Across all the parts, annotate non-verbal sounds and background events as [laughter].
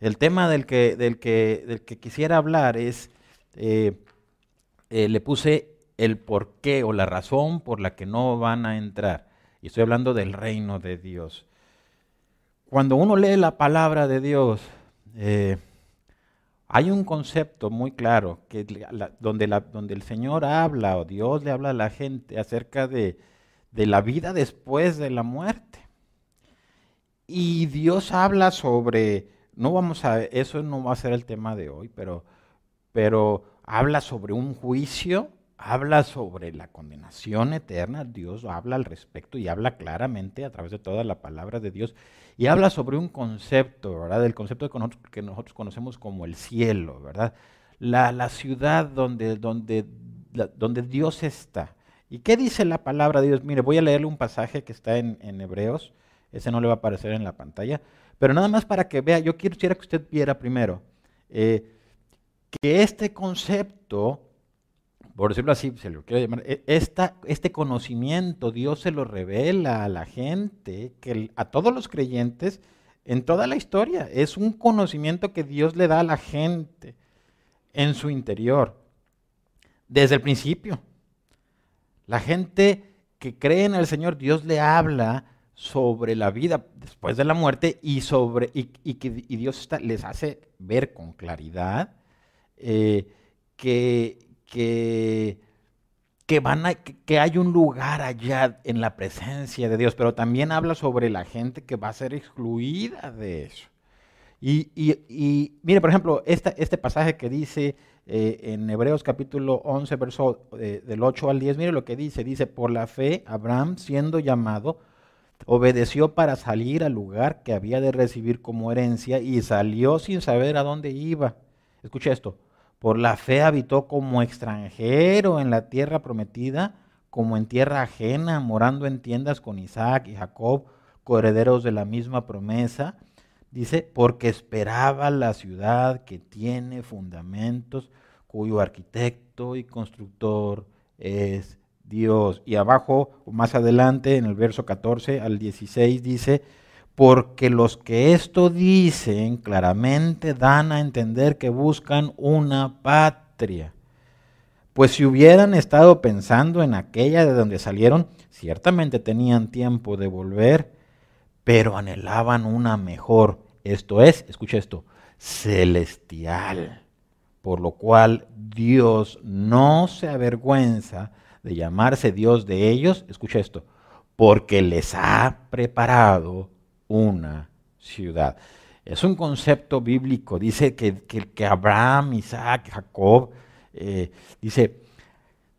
El tema del que, del que, del que quisiera hablar es, eh, eh, le puse el por qué o la razón por la que no van a entrar. Y estoy hablando del reino de Dios. Cuando uno lee la palabra de Dios, eh, hay un concepto muy claro que donde, donde, el Señor habla o Dios le habla a la gente acerca de, de la vida después de la muerte. Y Dios habla sobre, no vamos a, eso no va a ser el tema de hoy, pero, pero habla sobre un juicio habla sobre la condenación eterna, Dios habla al respecto y habla claramente a través de toda la palabra de Dios y habla sobre un concepto, ¿verdad? Del concepto que nosotros conocemos como el cielo, ¿verdad? La, ciudad donde, donde, donde Dios está. ¿Y qué dice la palabra de Dios? Mire, voy a leerle un pasaje que está en, Hebreos, ese no le va a aparecer en la pantalla, pero nada más para que vea, yo quisiera que usted viera primero eh, que este concepto por decirlo así, se lo quiero llamar, e, este conocimiento Dios se lo revela a la gente, que a todos los creyentes en toda la historia. Es un conocimiento que Dios le da a la gente en su interior, desde el principio. La gente que cree en el Señor, Dios le habla sobre la vida después de la muerte y, sobre, y, que, Dios les hace ver con claridad eh, que, que, que, van que hay un lugar allá en la presencia de Dios, pero también habla sobre la gente que va a ser excluida de eso. Y, y, mire, por ejemplo, este pasaje que dice eh, en Hebreos capítulo 11, verso eh, del 8 al 10, mire lo que dice, dice, por la fe, Abraham siendo llamado, obedeció para salir al lugar que había de recibir como herencia y salió sin saber a dónde iba. Escucha esto, por la fe habitó como extranjero en la tierra prometida, como en tierra ajena, morando en tiendas con Isaac y Jacob, coherederos de la misma promesa. Dice, porque esperaba la ciudad que tiene fundamentos, cuyo arquitecto y constructor es Dios. Y abajo, más adelante, en el verso 14 al 16, dice, porque los que esto dicen claramente dan a entender que buscan una patria. Pues si hubieran estado pensando en aquella de donde salieron, ciertamente tenían tiempo de volver, pero anhelaban una mejor, esto es, escucha esto, celestial. Por lo cual Dios no se avergüenza de llamarse Dios de ellos, escucha esto, porque les ha preparado una ciudad. Es un concepto bíblico. Dice que, que, Abraham, Isaac, Jacob, eh, dice,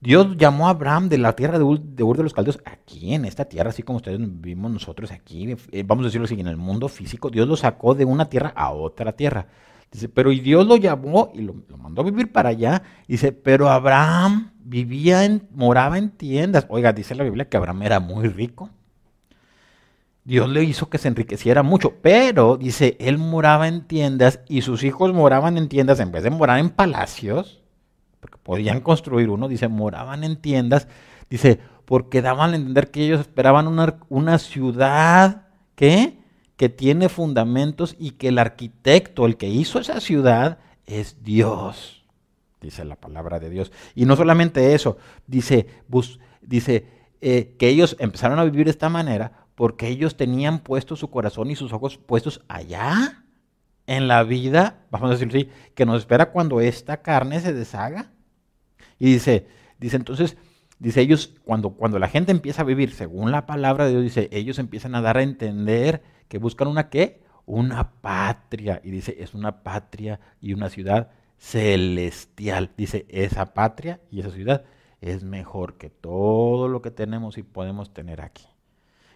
Dios llamó a Abraham de la tierra de Ur, de los Caldeos, aquí en esta tierra, así como ustedes vimos nosotros aquí, eh, vamos a decirlo así, en el mundo físico, Dios lo sacó de una tierra a otra tierra. Dice, pero y Dios lo llamó y lo, lo, mandó a vivir para allá. Dice, pero Abraham vivía en, moraba en tiendas. Oiga, dice la Biblia que Abraham era muy rico. Dios le hizo que se enriqueciera mucho, pero dice, él moraba en tiendas y sus hijos moraban en tiendas en vez de morar en palacios, porque podían construir uno, dice, moraban en tiendas, dice, porque daban a entender que ellos esperaban una, una ciudad que tiene fundamentos y que el arquitecto, el que hizo esa ciudad, es Dios, dice la palabra de Dios. Y no solamente eso, dice, dice eh, que ellos empezaron a vivir de esta manera porque ellos tenían puesto su corazón y sus ojos puestos allá, en la vida, vamos a decirlo así, que nos espera cuando esta carne se deshaga. Y dice, dice entonces, dice ellos, cuando, cuando la gente empieza a vivir según la palabra de Dios, dice, ellos empiezan a dar a entender que buscan una qué? Una patria. Y dice, es una patria y una ciudad celestial. Dice, esa patria y esa ciudad es mejor que todo lo que tenemos y podemos tener aquí.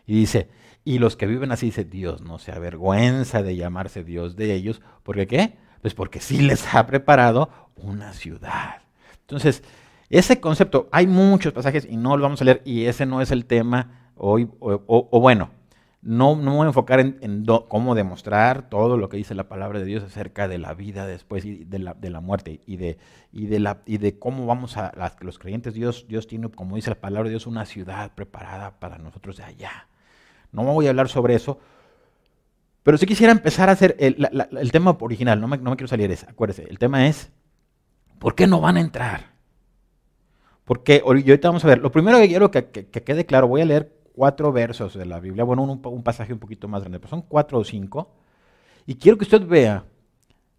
Y dice, y los que viven así, dice, Dios no se avergüenza de llamarse Dios de ellos. ¿Por qué? Pues porque sí les ha preparado una ciudad. Entonces, ese concepto, hay muchos pasajes y no lo vamos a leer y ese no es el tema hoy, o, bueno, no, no, me voy a enfocar en, cómo demostrar todo lo que dice la palabra de Dios acerca de la vida después y de la, de la muerte y de, y, de la, y de cómo vamos a los creyentes. Dios, Dios tiene, como dice la palabra de Dios, una ciudad preparada para nosotros de allá. No voy a hablar sobre eso, Pero si quisiera empezar a hacer el, tema original, no me, no me quiero salir de ese, acuérdese, el tema es, ¿por qué no van a entrar? Porque y ahorita vamos a ver, lo primero que quiero que, quede claro, voy a leer cuatro versos de la Biblia, bueno, un, pasaje un poquito más grande, pero son cuatro o cinco, y quiero que usted vea,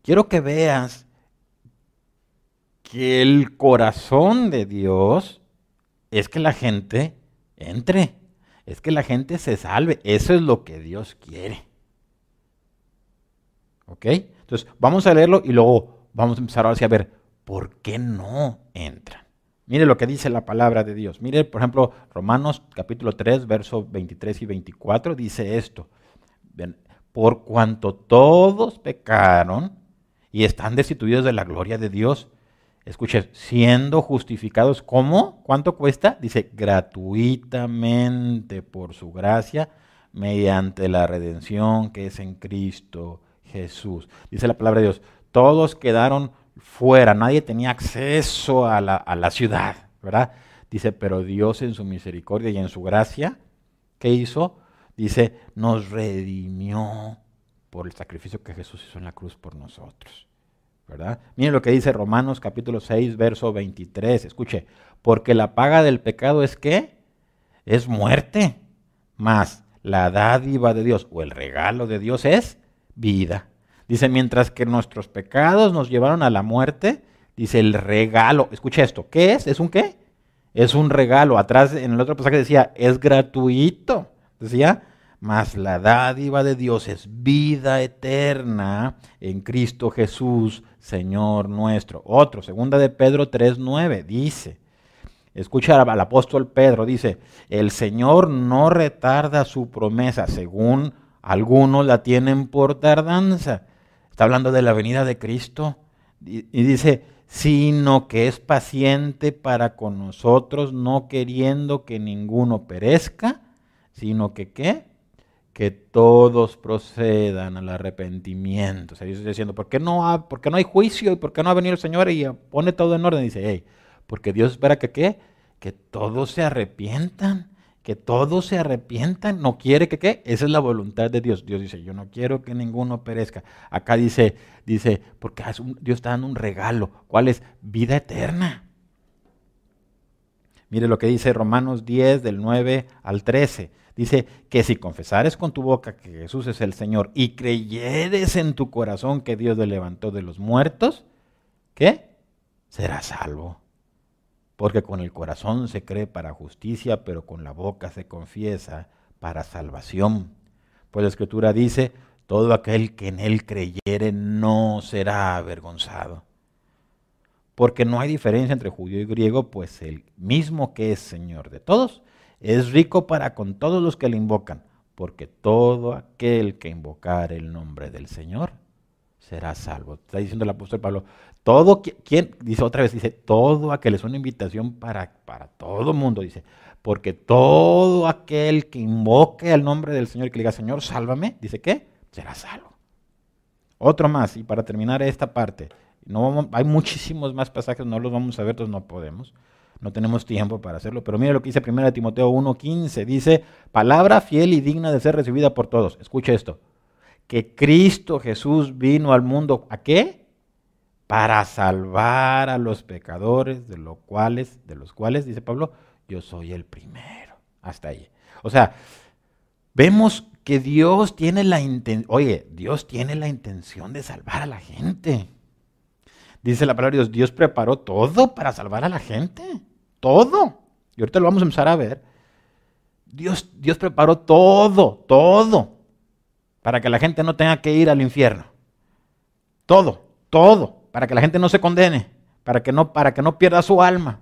quiero que veas que el corazón de Dios es que la gente entre, es que la gente se salve, eso es lo que Dios quiere. ¿Ok? Entonces, vamos a leerlo y luego vamos a empezar ahora a ver por qué no entran. Mire lo que dice la palabra de Dios. Mire, por ejemplo, Romanos capítulo 3, versos 23 y 24 dice esto. Por cuanto todos pecaron y están destituidos de la gloria de Dios, escuche, siendo justificados, ¿cómo? ¿Cuánto cuesta? Dice, gratuitamente por su gracia, mediante la redención que es en Cristo Jesús. Dice la palabra de Dios, todos quedaron fuera, nadie tenía acceso a la, a la ciudad, ¿verdad? Dice, pero Dios en su misericordia y en su gracia, ¿qué hizo? Dice, nos redimió por el sacrificio que Jesús hizo en la cruz por nosotros. ¿verdad? Miren lo que dice Romanos capítulo 6, verso 23. Escuche, porque la paga del pecado es qué? Es muerte, más la dádiva de Dios o el regalo de Dios es vida. Dice, mientras que nuestros pecados nos llevaron a la muerte, dice el regalo. Escuche esto, ¿qué es? ¿Es un qué? Es un regalo. Atrás en el otro pasaje decía, es gratuito. Decía, mas la dádiva de Dios es vida eterna en Cristo Jesús, Señor nuestro. Otro, segunda de Pedro 3.9, dice, escucha al apóstol Pedro, dice, el Señor no retarda su promesa, según algunos la tienen por tardanza. Está hablando de la venida de Cristo. Y, dice, sino que es paciente para con nosotros, no queriendo que ninguno perezca, sino que qué? que todos procedan al arrepentimiento. O sea, Dios diciendo, ¿por qué, no ha, ¿por qué no hay juicio? ¿Y por qué no ha venido el Señor y pone todo en orden? dice, hey, porque Dios espera que qué? Que todos se arrepientan, que todos se arrepientan. No quiere que qué? Esa es la voluntad de Dios. Dios dice, yo no quiero que ninguno perezca. Acá dice, dice, porque Dios está dando un regalo. ¿Cuál es? Vida eterna. Mire lo que dice Romanos 10 del 9 al 13. Dice que si confesares con tu boca que Jesús es el Señor y creyeres en tu corazón que Dios le levantó de los muertos, ¿qué? Serás salvo. Porque con el corazón se cree para justicia, pero con la boca se confiesa para salvación. Pues la Escritura dice, todo aquel que en él creyere no será avergonzado. Porque no hay diferencia entre judío y griego, pues el mismo que es Señor de todos es rico para con todos los que le invocan, porque todo aquel que invocar el nombre del Señor será salvo. Está diciendo el apóstol Pablo, todo quien, dice otra vez, dice, todo aquel es una invitación para, para todo mundo, dice, porque todo aquel que invoque el nombre del Señor y que le diga, Señor, sálvame, dice que será salvo. Otro más, y para terminar esta parte, no, hay muchísimos más pasajes, no los vamos a ver, entonces no podemos. No tenemos tiempo para hacerlo, pero mire lo que dice 1 Timoteo 1:15. Dice, palabra fiel y digna de ser recibida por todos. Escuche esto. Que Cristo Jesús vino al mundo, ¿a qué? Para salvar a los pecadores, de los cuales, de los cuales, dice Pablo, yo soy el primero. Hasta ahí. O sea, vemos que Dios tiene la intención, oye, Dios tiene la intención de salvar a la gente. Dice la palabra de Dios, Dios preparó todo para salvar a la gente. Todo. Y ahorita lo vamos a empezar a ver. Dios, Dios preparó todo, todo, para que la gente no tenga que ir al infierno. Todo, todo, para que la gente no se condene, para que no, para que no pierda su alma.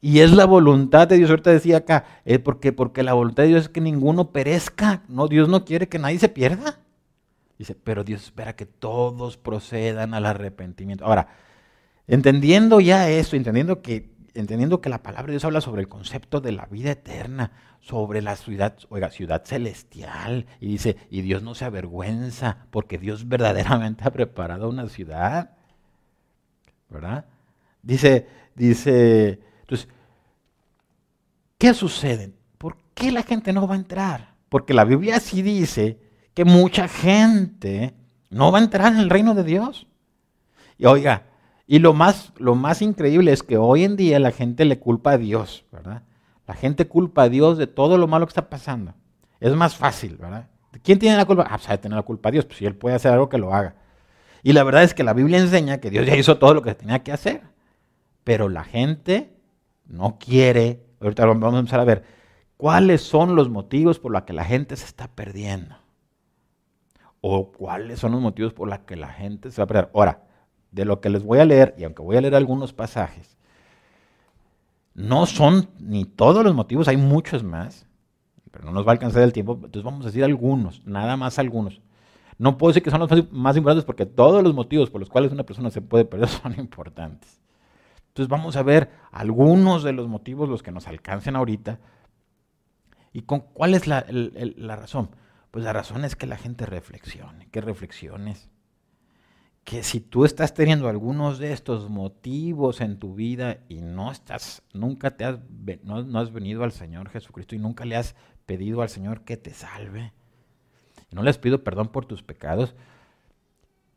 Y es la voluntad de Dios, ahorita decía acá, es porque, porque la voluntad de Dios es que ninguno perezca. No, Dios no quiere que nadie se pierda. Dice, pero Dios espera que todos procedan al arrepentimiento. Ahora, Entendiendo ya eso, entendiendo que, entendiendo que la palabra de Dios habla sobre el concepto de la vida eterna, sobre la ciudad, oiga, ciudad celestial, y dice, y Dios no se avergüenza, porque Dios verdaderamente ha preparado una ciudad, ¿verdad? Dice, dice, entonces, ¿qué sucede? ¿Por qué la gente no va a entrar? Porque la Biblia sí dice que mucha gente no va a entrar en el reino de Dios. Y oiga, y lo más, lo más increíble es que hoy en día la gente le culpa a Dios, ¿verdad? La gente culpa a Dios de todo lo malo que está pasando. Es más fácil, ¿verdad? ¿Quién tiene la culpa? Ah, pues tener la culpa a Dios, pues si Él puede hacer algo que lo haga. Y la verdad es que la Biblia enseña que Dios ya hizo todo lo que tenía que hacer. Pero la gente no quiere, ahorita vamos a empezar a ver, cuáles son los motivos por los que la gente se está perdiendo. O cuáles son los motivos por los que la gente se va a perder. Ahora, de lo que les voy a leer, y aunque voy a leer algunos pasajes, no son ni todos los motivos, hay muchos más, pero no nos va a alcanzar el tiempo, entonces vamos a decir algunos, nada más algunos. No puedo decir que son los más importantes porque todos los motivos por los cuales una persona se puede perder [laughs] son importantes. Entonces vamos a ver algunos de los motivos, los que nos alcancen ahorita. ¿Y con cuál es la, la razón? Pues la razón es que la gente reflexione, que reflexiones que si tú estás teniendo algunos de estos motivos en tu vida y no estás, nunca te has, no, has venido al Señor Jesucristo y nunca le has pedido al Señor que te salve, y no le has pedido perdón por tus pecados,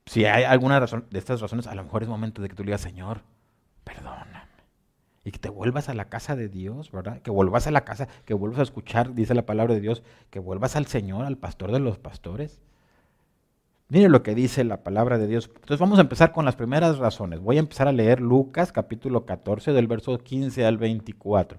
si hay alguna razón de estas razones, a lo mejor es momento de que tú le digas, Señor, perdóname. Y que te vuelvas a la casa de Dios, ¿verdad? Que vuelvas a la casa, que vuelvas a escuchar, dice la palabra de Dios, que vuelvas al Señor, al pastor de los pastores. Mire lo que dice la palabra de Dios. Entonces vamos a empezar con las primeras razones. Voy a empezar a leer Lucas capítulo 14 del verso 15 al 24.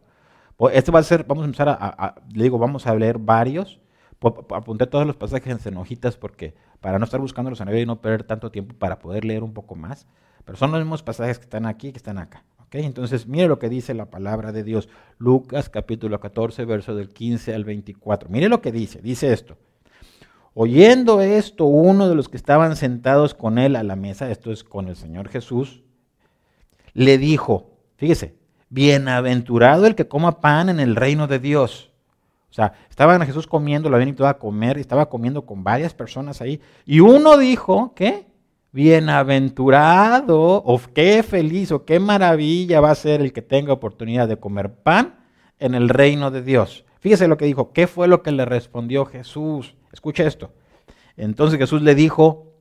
Este va a ser, vamos a empezar a, le digo, vamos a leer varios. Apunté todos los pasajes en hojitas porque para no estar buscándolos en el y no perder tanto tiempo para poder leer un poco más. Pero son los mismos pasajes que están aquí que están acá. ¿okay? Entonces, mire lo que dice la palabra de Dios. Lucas capítulo 14, verso del 15 al 24. Mire lo que dice. Dice esto. Oyendo esto, uno de los que estaban sentados con él a la mesa, esto es con el Señor Jesús, le dijo, fíjese, bienaventurado el que coma pan en el reino de Dios. O sea, estaban Jesús comiendo, lo habían invitado a comer y estaba comiendo con varias personas ahí. Y uno dijo, ¿qué? Bienaventurado, o qué feliz, o qué maravilla va a ser el que tenga oportunidad de comer pan en el reino de Dios. Fíjese lo que dijo, ¿qué fue lo que le respondió Jesús? Escucha esto. Entonces Jesús le dijo,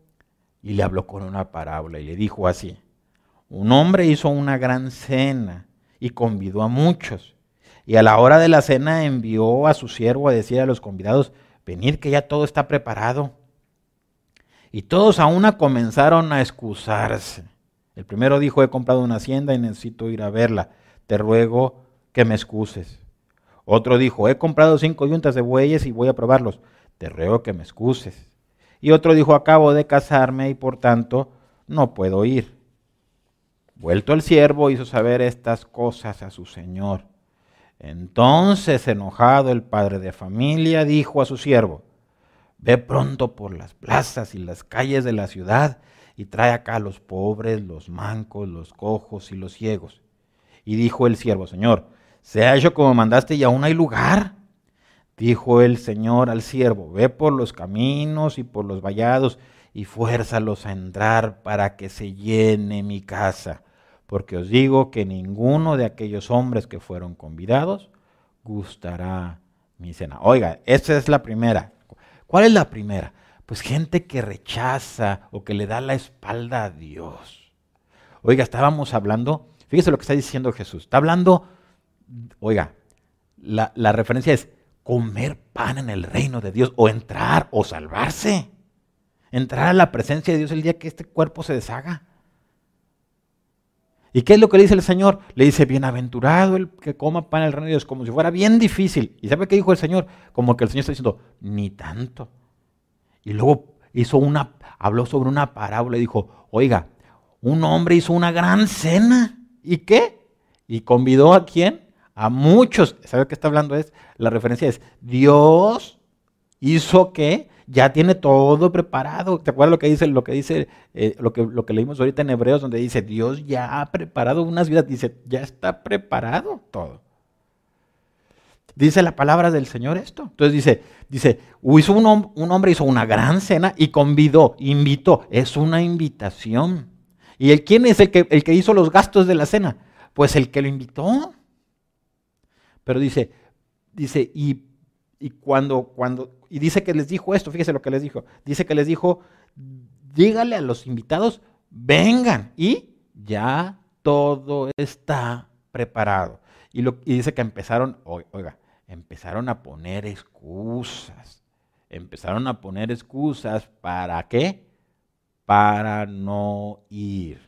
y le habló con una parábola, y le dijo así, un hombre hizo una gran cena y convidó a muchos. Y a la hora de la cena envió a su siervo a decir a los convidados, venid que ya todo está preparado. Y todos a una comenzaron a excusarse. El primero dijo, he comprado una hacienda y necesito ir a verla. Te ruego que me excuses. Otro dijo, he comprado cinco yuntas de bueyes y voy a probarlos te ruego que me excuses. Y otro dijo, acabo de casarme y por tanto no puedo ir. Vuelto el siervo hizo saber estas cosas a su señor. Entonces, enojado el padre de familia, dijo a su siervo, ve pronto por las plazas y las calles de la ciudad y trae acá a los pobres, los mancos, los cojos y los ciegos. Y dijo el siervo, Señor, ¿se ha hecho como mandaste y aún hay lugar? Dijo el Señor al siervo, ve por los caminos y por los vallados y fuérzalos a entrar para que se llene mi casa, porque os digo que ninguno de aquellos hombres que fueron convidados gustará mi cena. Oiga, esa es la primera. ¿Cuál es la primera? Pues gente que rechaza o que le da la espalda a Dios. Oiga, estábamos hablando, fíjese lo que está diciendo Jesús. Está hablando, oiga, la, la referencia es, comer pan en el reino de Dios o entrar o salvarse. Entrar a la presencia de Dios el día que este cuerpo se deshaga. ¿Y qué es lo que le dice el Señor? Le dice, bienaventurado el que coma pan en el reino de Dios, como si fuera bien difícil. ¿Y sabe qué dijo el Señor? Como que el Señor está diciendo, ni tanto. Y luego hizo una, habló sobre una parábola y dijo, oiga, un hombre hizo una gran cena. ¿Y qué? ¿Y convidó a quién? A muchos, ¿sabe qué está hablando? Es, la referencia es, Dios hizo que ya tiene todo preparado. ¿Te acuerdas lo que dice, lo que dice, eh, lo, que, lo que leímos ahorita en Hebreos, donde dice, Dios ya ha preparado unas vidas, dice, ya está preparado todo. Dice la palabra del Señor esto. Entonces dice, dice, hizo un, un hombre hizo una gran cena y convidó, invitó. Es una invitación. ¿Y el quién es el que, el que hizo los gastos de la cena? Pues el que lo invitó. Pero dice, dice, y, cuando, cuando, y dice que les dijo esto, fíjese lo que les dijo. Dice que les dijo, dígale a los invitados, vengan. Y ya todo está preparado. Y dice que empezaron, oiga, empezaron a poner excusas. Empezaron a poner excusas para qué? Para no ir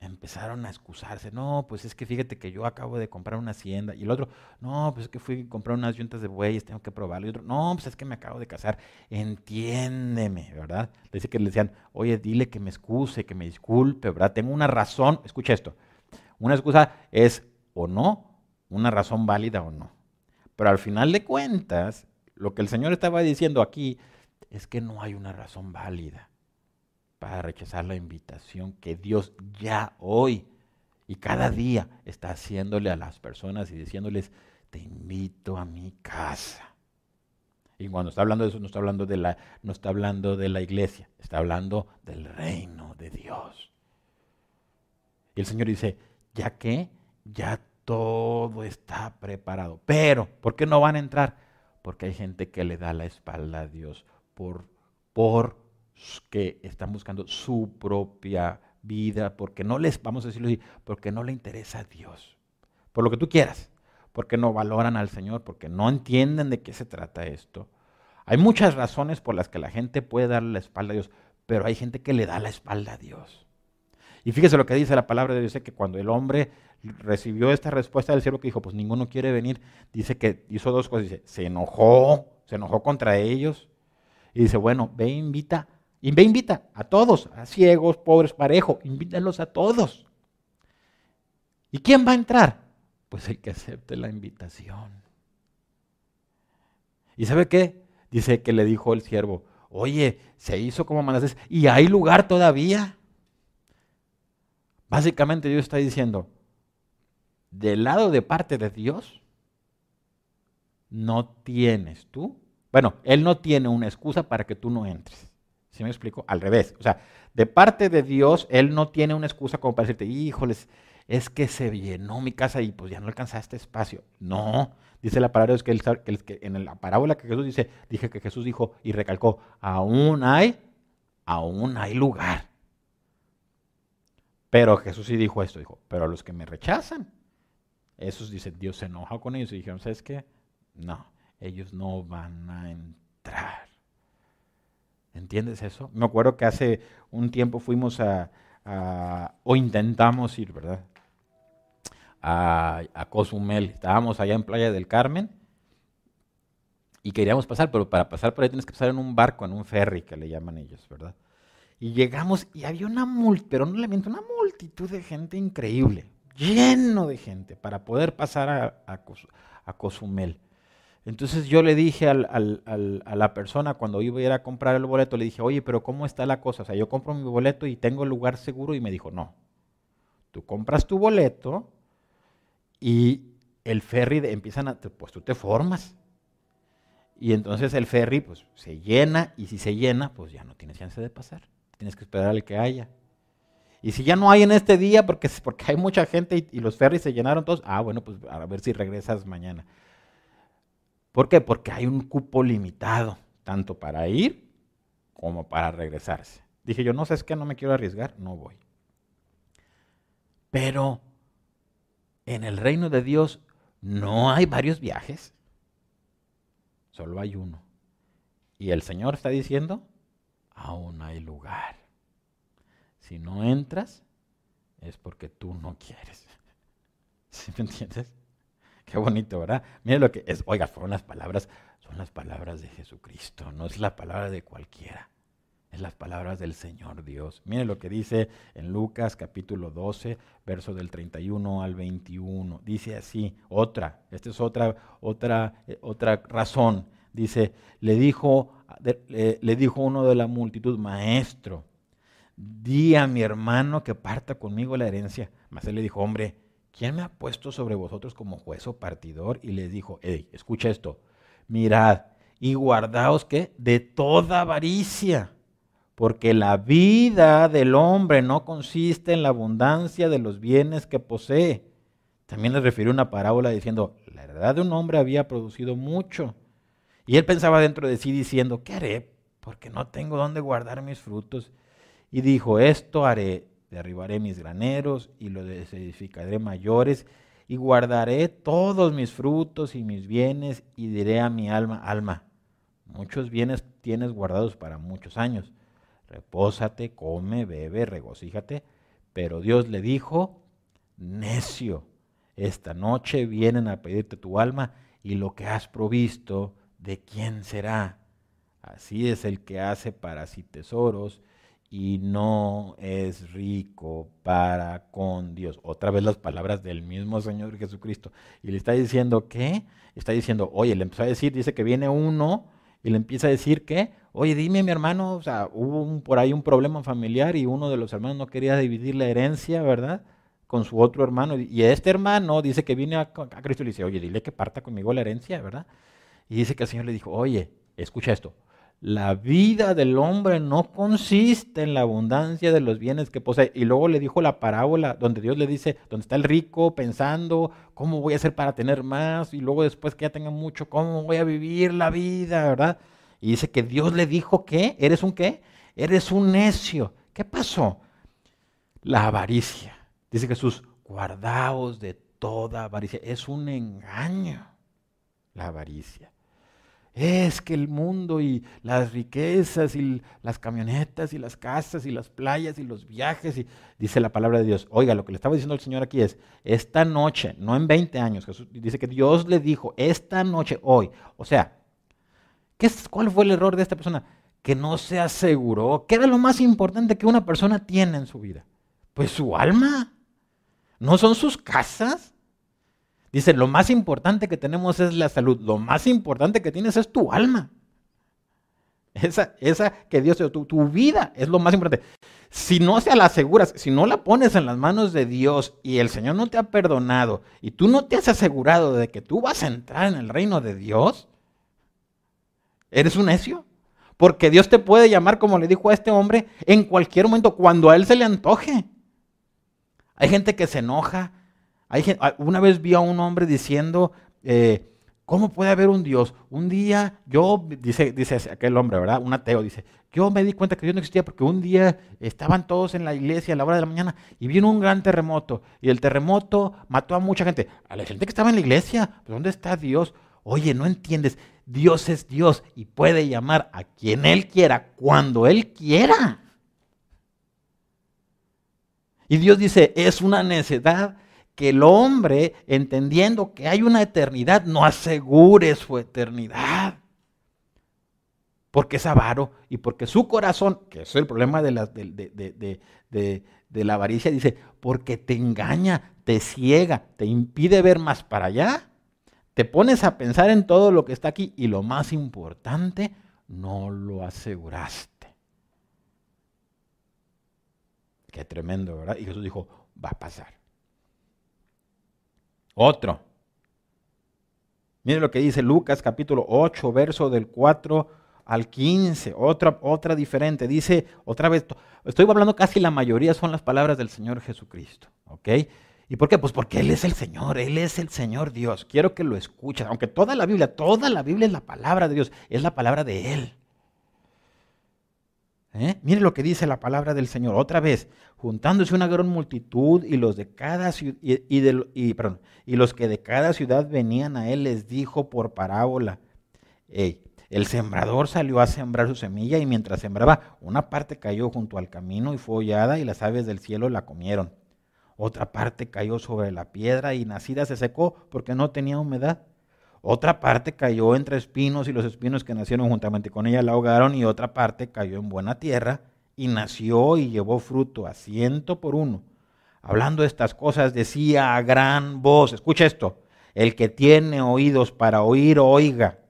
empezaron a excusarse. No, pues es que fíjate que yo acabo de comprar una hacienda. Y el otro, no, pues es que fui a comprar unas yuntas de bueyes, tengo que probarlo. Y otro, no, pues es que me acabo de casar. Entiéndeme, ¿verdad? Dice que le decían, oye, dile que me excuse, que me disculpe, ¿verdad? Tengo una razón. Escucha esto. Una excusa es o no, una razón válida o no. Pero al final de cuentas, lo que el Señor estaba diciendo aquí es que no hay una razón válida para rechazar la invitación que Dios ya hoy y cada día está haciéndole a las personas y diciéndoles, te invito a mi casa. Y cuando está hablando de eso, no está hablando de la, no está hablando de la iglesia, está hablando del reino de Dios. Y el Señor dice, ya que ya todo está preparado. Pero, ¿por qué no van a entrar? Porque hay gente que le da la espalda a Dios por, por que están buscando su propia vida, porque no les, vamos a decirlo así, porque no le interesa a Dios. Por lo que tú quieras, porque no valoran al Señor, porque no entienden de qué se trata esto. Hay muchas razones por las que la gente puede darle la espalda a Dios, pero hay gente que le da la espalda a Dios. Y fíjese lo que dice la palabra de Dios, que cuando el hombre recibió esta respuesta del cielo que dijo, pues ninguno quiere venir, dice que hizo dos cosas, dice, se enojó, se enojó contra ellos, y dice, bueno, ve invita y ve, invita a todos, a ciegos, pobres, parejo, invítalos a todos. ¿Y quién va a entrar? Pues el que acepte la invitación. ¿Y sabe qué? Dice que le dijo el siervo, oye, se hizo como mandaste y hay lugar todavía. Básicamente Dios está diciendo, del lado de parte de Dios, no tienes tú. Bueno, Él no tiene una excusa para que tú no entres. ¿Sí me explico? Al revés. O sea, de parte de Dios, Él no tiene una excusa como para decirte, híjoles, es que se llenó mi casa y pues ya no alcanzaste espacio. No, dice la que, que en la parábola que Jesús dice, dije que Jesús dijo y recalcó, aún hay, aún hay lugar. Pero Jesús sí dijo esto, dijo, pero a los que me rechazan, esos dice, Dios se enoja con ellos y dijeron, ¿sabes qué? No, ellos no van a entrar. ¿Entiendes eso? Me acuerdo que hace un tiempo fuimos a, o intentamos ir, ¿verdad? A, a, Cozumel. Estábamos allá en Playa del Carmen y queríamos pasar, pero para pasar por ahí tienes que pasar en un barco, en un ferry que le llaman ellos, ¿verdad? Y llegamos y había una multitud, pero no le una multitud de gente increíble, lleno de gente para poder pasar a, a Cozumel. Entonces yo le dije a la persona cuando iba a ir a comprar el boleto, le dije, oye, pero ¿cómo está la cosa? O sea, yo compro mi boleto y tengo el lugar seguro y me dijo, no, tú compras tu boleto y el ferry empiezan a, pues tú te formas. Y entonces el ferry pues se llena y si se llena, pues ya no tienes chance de pasar. Tienes que esperar al que haya. Y si ya no hay en este día, porque, porque hay mucha gente y, y los ferries se llenaron todos, ah, bueno, pues a ver si regresas mañana. ¿Por qué? Porque hay un cupo limitado, tanto para ir como para regresarse. Dije yo, no sé, es que no me quiero arriesgar, no voy. Pero en el reino de Dios no hay varios viajes, solo hay uno. Y el Señor está diciendo, aún hay lugar. Si no entras, es porque tú no quieres. [laughs] ¿Sí me entiendes? Qué bonito, ¿verdad? Mire lo que es. Oiga, fueron las palabras, son las palabras de Jesucristo, no es la palabra de cualquiera. Es las palabras del Señor Dios. Mire lo que dice en Lucas capítulo 12, verso del 31 al 21. Dice así, otra, esta es otra, otra, eh, otra razón. Dice, le dijo, le dijo uno de la multitud, maestro, di a mi hermano que parta conmigo la herencia. Mas él le dijo, hombre, ¿quién me ha puesto sobre vosotros como juez o partidor? Y les dijo, hey, escucha esto, mirad y guardaos que de toda avaricia, porque la vida del hombre no consiste en la abundancia de los bienes que posee. También les refirió una parábola diciendo, la heredad de un hombre había producido mucho. Y él pensaba dentro de sí diciendo, ¿qué haré? Porque no tengo dónde guardar mis frutos. Y dijo, esto haré, derribaré mis graneros y los edificaré mayores y guardaré todos mis frutos y mis bienes y diré a mi alma, alma, muchos bienes tienes guardados para muchos años. Repósate, come, bebe, regocíjate. Pero Dios le dijo, necio, esta noche vienen a pedirte tu alma y lo que has provisto ¿de quién será? Así es el que hace para sí tesoros y no es rico para con Dios. Otra vez las palabras del mismo Señor Jesucristo. Y le está diciendo, ¿qué? Está diciendo, oye, le empezó a decir, dice que viene uno y le empieza a decir que, oye, dime mi hermano, o sea, hubo por ahí un problema familiar y uno de los hermanos no quería dividir la herencia, ¿verdad? Con su otro hermano. Y este hermano dice que viene a, a Cristo y le dice, oye, dile que parta conmigo la herencia, ¿verdad? Y dice que el Señor le dijo, oye, escucha esto, la vida del hombre no consiste en la abundancia de los bienes que posee. Y luego le dijo la parábola donde Dios le dice, donde está el rico pensando, ¿cómo voy a hacer para tener más? Y luego después que ya tenga mucho, ¿cómo voy a vivir la vida? ¿Verdad? Y dice que Dios le dijo que, ¿eres un qué? Eres un necio. ¿Qué pasó? La avaricia. Dice Jesús, guardaos de toda avaricia. Es un engaño la avaricia es que el mundo y las riquezas y las camionetas y las casas y las playas y los viajes y dice la palabra de Dios. Oiga, lo que le estaba diciendo el Señor aquí es, esta noche, no en 20 años, Jesús dice que Dios le dijo, esta noche, hoy. O sea, ¿qué es, ¿cuál fue el error de esta persona? Que no se aseguró. ¿Qué era lo más importante que una persona tiene en su vida? Pues su alma. ¿No son sus casas? Dice, lo más importante que tenemos es la salud, lo más importante que tienes es tu alma. Esa, esa que Dios te dio, tu, vida es lo más importante. Si no se la aseguras, si no la pones en las manos de Dios y el Señor no te ha perdonado y tú no te has asegurado de que tú vas a entrar en el reino de Dios, eres un necio. Porque Dios te puede llamar, como le dijo a este hombre, en cualquier momento, cuando a Él se le antoje. Hay gente que se enoja, Ah, una vez vi a un hombre diciendo, eh, ¿cómo puede haber un Dios? Un día yo, dice, dice aquel hombre, ¿verdad? Un ateo, dice, yo me di cuenta que Dios no existía porque un día estaban todos en la iglesia a la hora de la mañana y vino un gran terremoto y el terremoto mató a mucha gente. A la gente que estaba en la iglesia, pues, ¿dónde está Dios? Oye, no entiendes, Dios es Dios y puede llamar a quien Él quiera, cuando Él quiera. Y Dios dice, es una necedad que el hombre, entendiendo que hay una eternidad, no asegure su eternidad. Porque es avaro y porque su corazón, que es el problema de la, de, de la avaricia, dice, porque te engaña, te ciega, te impide ver más para allá, te pones a pensar en todo lo que está aquí y lo más importante, no lo aseguraste. Qué tremendo, ¿verdad? Y Jesús dijo, va a pasar. Otro. Mire lo que dice Lucas capítulo 8, verso del 4 al 15. Otra, otra diferente. Dice otra vez, estoy hablando casi la mayoría son las palabras del Señor Jesucristo. ¿Ok? ¿Y por qué? Pues porque Él es el Señor, Él es el Señor Dios. Quiero que lo escuches. Aunque toda la Biblia, toda la Biblia es la palabra de Dios, es la palabra de Él. ¿Eh? Mire lo que dice la palabra del Señor. Otra vez, juntándose una gran multitud y los de cada y, y, los que de cada ciudad venían a él les dijo por parábola. el sembrador salió a sembrar su semilla y mientras sembraba, una parte cayó junto al camino y fue hollada y las aves del cielo la comieron. Otra parte cayó sobre la piedra y nacida se secó porque no tenía humedad. Otra parte cayó entre espinos y los espinos que nacieron juntamente con ella la ahogaron y otra parte cayó en buena tierra y nació y llevó fruto a ciento por uno. Hablando estas cosas decía a gran voz, escucha esto, el que tiene oídos para oír, oiga.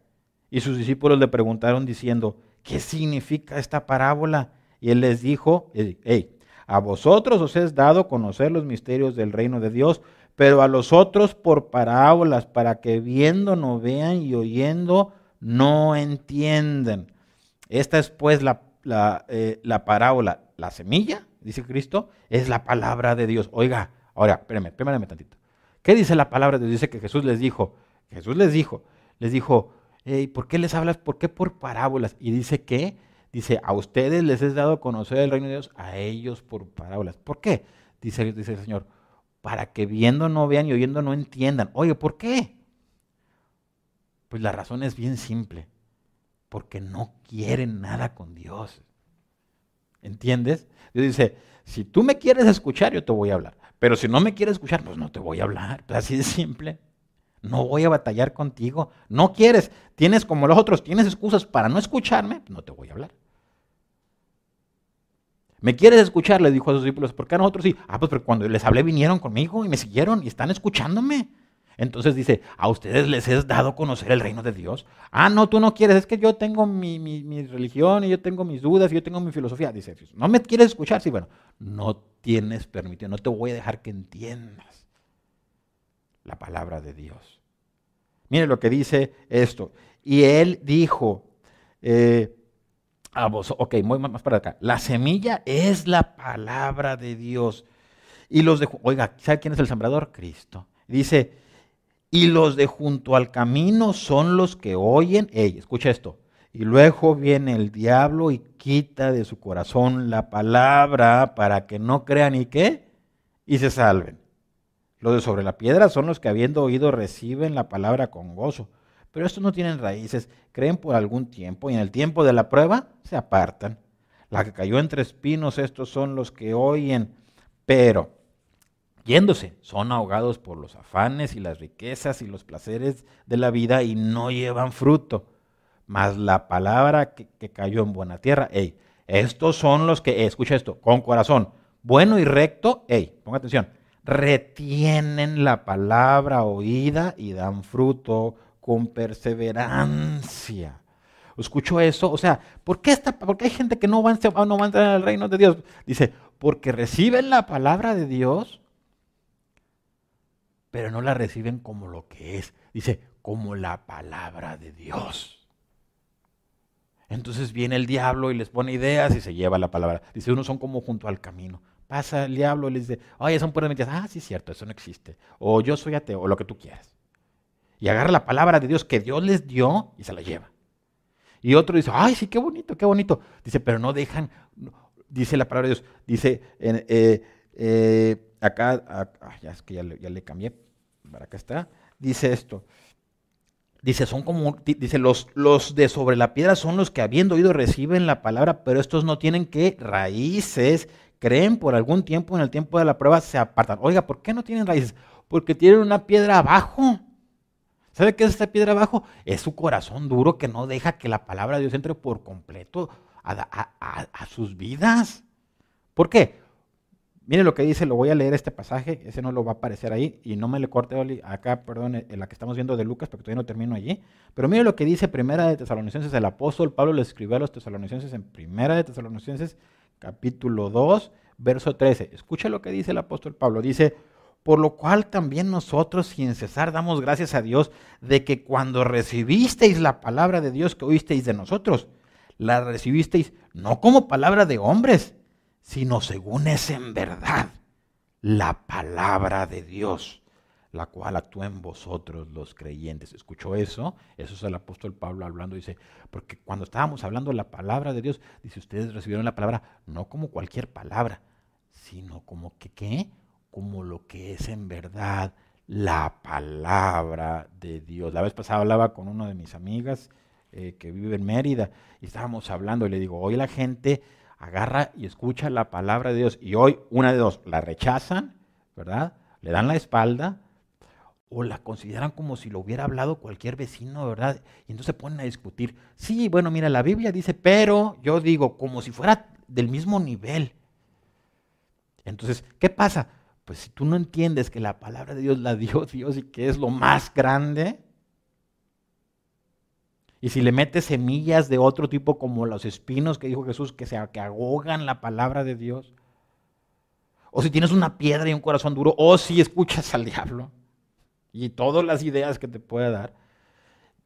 Y sus discípulos le preguntaron diciendo, ¿qué significa esta parábola? Y él les dijo, hey, a vosotros os es dado conocer los misterios del reino de Dios, pero a los otros por parábolas, para que viendo no vean y oyendo no entiendan. Esta es pues la, eh, la, parábola, la semilla, dice Cristo, es la palabra de Dios. Oiga, ahora, espérame, espérame tantito. ¿Qué dice la palabra de Dios? Dice que Jesús les dijo, Jesús les dijo, les dijo, ¿por qué les hablas? ¿Por qué por parábolas? Y dice que, dice, a ustedes les es dado conocer el reino de Dios, a ellos por parábolas. ¿Por qué? Dice, dice el Señor, para que viendo no vean y oyendo no entiendan. Oye, ¿por qué? Pues la razón es bien simple, porque no quieren nada con Dios. ¿Entiendes? Dios dice, si tú me quieres escuchar, yo te voy a hablar. Pero si no me quieres escuchar, pues no te voy a hablar. Pues así de simple. No voy a batallar contigo. No quieres, tienes como los otros, tienes excusas para no escucharme, pues no te voy a hablar. ¿Me quieres escuchar? Le dijo a sus discípulos. ¿Por qué a nosotros sí? Ah, pues porque cuando les hablé vinieron conmigo y me siguieron y están escuchándome. Entonces dice, a ustedes les es dado conocer el reino de Dios. Ah, no, tú no quieres, es que yo tengo mi, religión y yo tengo mis dudas y yo tengo mi filosofía. Dice, no me quieres escuchar, sí, bueno, no tienes permitido, no te voy a dejar que entiendas la palabra de Dios. Mire lo que dice esto. Y él dijo, eh, a vos, ok, muy más para acá, la semilla es la palabra de Dios. Y los de, oiga, ¿sabe quién es el sembrador? Cristo. Dice, y los de junto al camino son los que oyen, ey, escucha esto, y luego viene el diablo y quita de su corazón la palabra para que no crean y qué, y se salven. Los de sobre la piedra son los que habiendo oído reciben la palabra con gozo, pero estos no tienen raíces, creen por algún tiempo y en el tiempo de la prueba se apartan. La que cayó entre espinos, estos son los que oyen, pero yéndose. Son ahogados por los afanes y las riquezas y los placeres de la vida y no llevan fruto. Mas la palabra que, cayó en buena tierra, hey, estos son los que, escucha esto, con corazón bueno y recto, hey, ponga atención, retienen la palabra oída y dan fruto con perseverancia. Escucho eso, o sea, ¿por qué, esta, porque hay gente que no va, no va a entrar al reino de Dios? Dice, porque reciben la palabra de Dios pero no la reciben como lo que es. Dice, como la palabra de Dios. Entonces viene el diablo y les pone ideas y se lleva la palabra. Dice, unos son como junto al camino. Pasa el diablo y les dice, oye, son puras mentiras. Ah, sí, cierto, eso no existe. O yo soy ateo, o lo que tú quieras. Y agarra la palabra de Dios que Dios les dio y se la lleva. Y otro dice, ay, sí, qué bonito, qué bonito. Dice, pero no dejan, dice la palabra de Dios, dice, eh, eh, acá, ya es que ya le, cambié, para acá está, dice esto. Dice, son como, dice, los, los de sobre la piedra son los que habiendo oído reciben la palabra, pero estos no tienen que raíces, creen por algún tiempo, en el tiempo de la prueba se apartan. Oiga, ¿por qué no tienen raíces? Porque tienen una piedra abajo. ¿Sabe qué es esta piedra abajo? Es su corazón duro que no deja que la palabra de Dios entre por completo a, sus vidas. ¿Por qué? Mire lo que dice, lo voy a leer este pasaje, ese no lo va a aparecer ahí, y no me le corte acá, perdón, en la que estamos viendo de Lucas, porque todavía no termino allí. Pero mire lo que dice Primera de Tesalonicenses, el apóstol Pablo le escribió a los tesalonicenses en Primera de Tesalonicenses, capítulo 2, verso 13. Escucha lo que dice el apóstol Pablo, dice, por lo cual también nosotros sin cesar damos gracias a Dios de que cuando recibisteis la palabra de Dios que oísteis de nosotros, la recibisteis no como palabra de hombres, sino según es en verdad la palabra de Dios, la cual actúa en vosotros los creyentes. ¿Escuchó eso? Eso es el apóstol Pablo hablando, dice, porque cuando estábamos hablando la palabra de Dios, dice, ustedes recibieron la palabra no como cualquier palabra, sino como que, ¿qué? Como lo que es en verdad la palabra de Dios. La vez pasada hablaba con una de mis amigas eh, que vive en Mérida y estábamos hablando y le digo, hoy la gente agarra y escucha la palabra de Dios y hoy una de dos, la rechazan, ¿verdad? Le dan la espalda o la consideran como si lo hubiera hablado cualquier vecino, ¿verdad? Y entonces se ponen a discutir. Sí, bueno, mira, la Biblia dice, pero yo digo, como si fuera del mismo nivel. Entonces, ¿qué pasa? Pues si tú no entiendes que la palabra de Dios la dio [laughs] Dios y que es lo más grande, y si le metes semillas de otro tipo como los espinos que dijo Jesús, que, se, que ahogan la palabra de Dios, o si tienes una piedra y un corazón duro, o si escuchas al diablo y todas las ideas que te puede dar,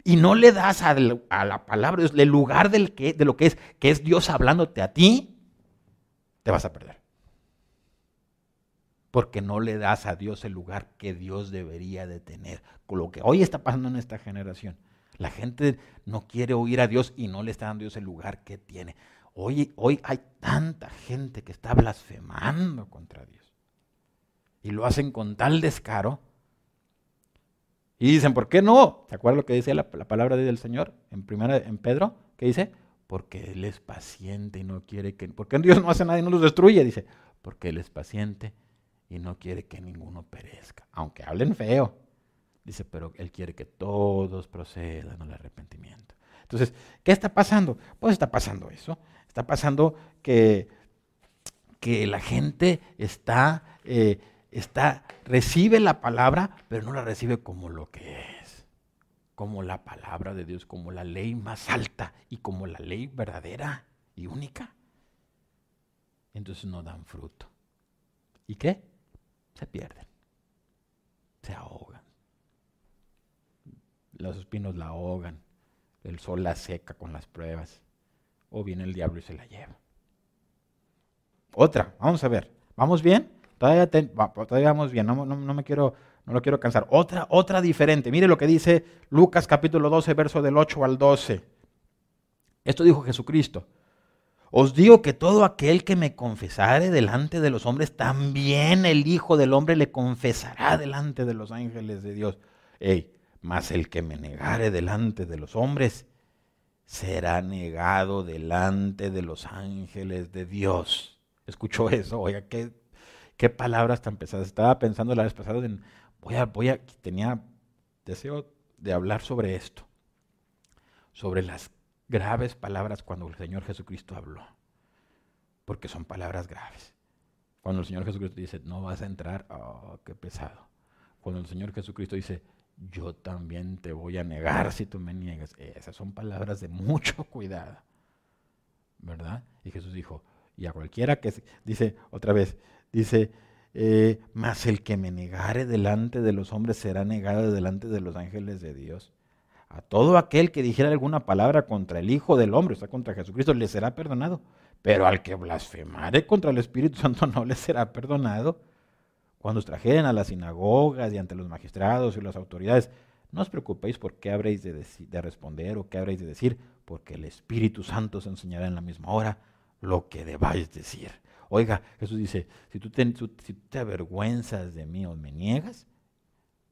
y no le das a, la palabra de Dios el lugar del de lo que es, que es Dios hablándote a ti, te vas a perder. Porque no le das a Dios el lugar que Dios debería de tener. Con lo que hoy está pasando en esta generación. La gente no quiere oír a Dios y no le está dando Dios el lugar que tiene. Hoy, hoy hay tanta gente que está blasfemando contra Dios. Y lo hacen con tal descaro. Y dicen, ¿por qué no? ¿Se acuerdan lo que dice la, palabra del Señor en, primera, en Pedro? ¿Qué dice? Porque Él es paciente y no quiere que... ¿Por qué Dios no hace nada y no los destruye? Dice, porque Él es paciente y no quiere que ninguno perezca. Aunque hablen feo. Dice, pero Él quiere que todos procedan al arrepentimiento. Entonces, ¿qué está pasando? Pues está pasando eso. Está pasando que, que la gente está, eh, está, recibe la palabra, pero no la recibe como lo que es. Como la palabra de Dios, como la ley más alta y como la ley verdadera y única. Entonces no dan fruto. ¿Y qué? Se pierden. Se ahogan. Los espinos la ahogan. El sol la seca con las pruebas. O viene el diablo y se la lleva. Otra, vamos a ver. ¿Vamos bien? Todavía, vamos bien, no, me quiero, no lo quiero cansar. Otra, otra diferente. Mire lo que dice Lucas capítulo 12, verso del 8 al 12. Esto dijo Jesucristo. Os digo que todo aquel que me confesare delante de los hombres, también el Hijo del Hombre le confesará delante de los ángeles de Dios. Ey, mas el que me negare delante de los hombres, será negado delante de los ángeles de Dios. ¿Escuchó eso? Oiga, qué, qué palabras tan pesadas. Estaba pensando la vez pasada en, voy a, voy a, tenía deseo de hablar sobre esto, sobre las graves palabras cuando el Señor Jesucristo habló, porque son palabras graves. Cuando el Señor Jesucristo dice, no vas a entrar, oh, qué pesado. Cuando el Señor Jesucristo dice, yo también te voy a negar si tú me niegas. Esas son palabras de mucho cuidado, ¿verdad? Y Jesús dijo, y a cualquiera que, dice otra vez, dice, eh, mas el que me negare delante de los hombres será negado delante de los ángeles de Dios. A todo aquel que dijera alguna palabra contra el Hijo del Hombre, o sea, contra Jesucristo, le será perdonado. Pero al que blasfemare contra el Espíritu Santo [laughs] no le será perdonado. Cuando os trajeren a las sinagogas y ante los magistrados y las autoridades, no os preocupéis por qué habréis de, de, responder o qué habréis de decir, porque el Espíritu Santo os enseñará en la misma hora lo que debáis decir. Oiga, Jesús dice, si tú te avergüenzas de mí o me niegas,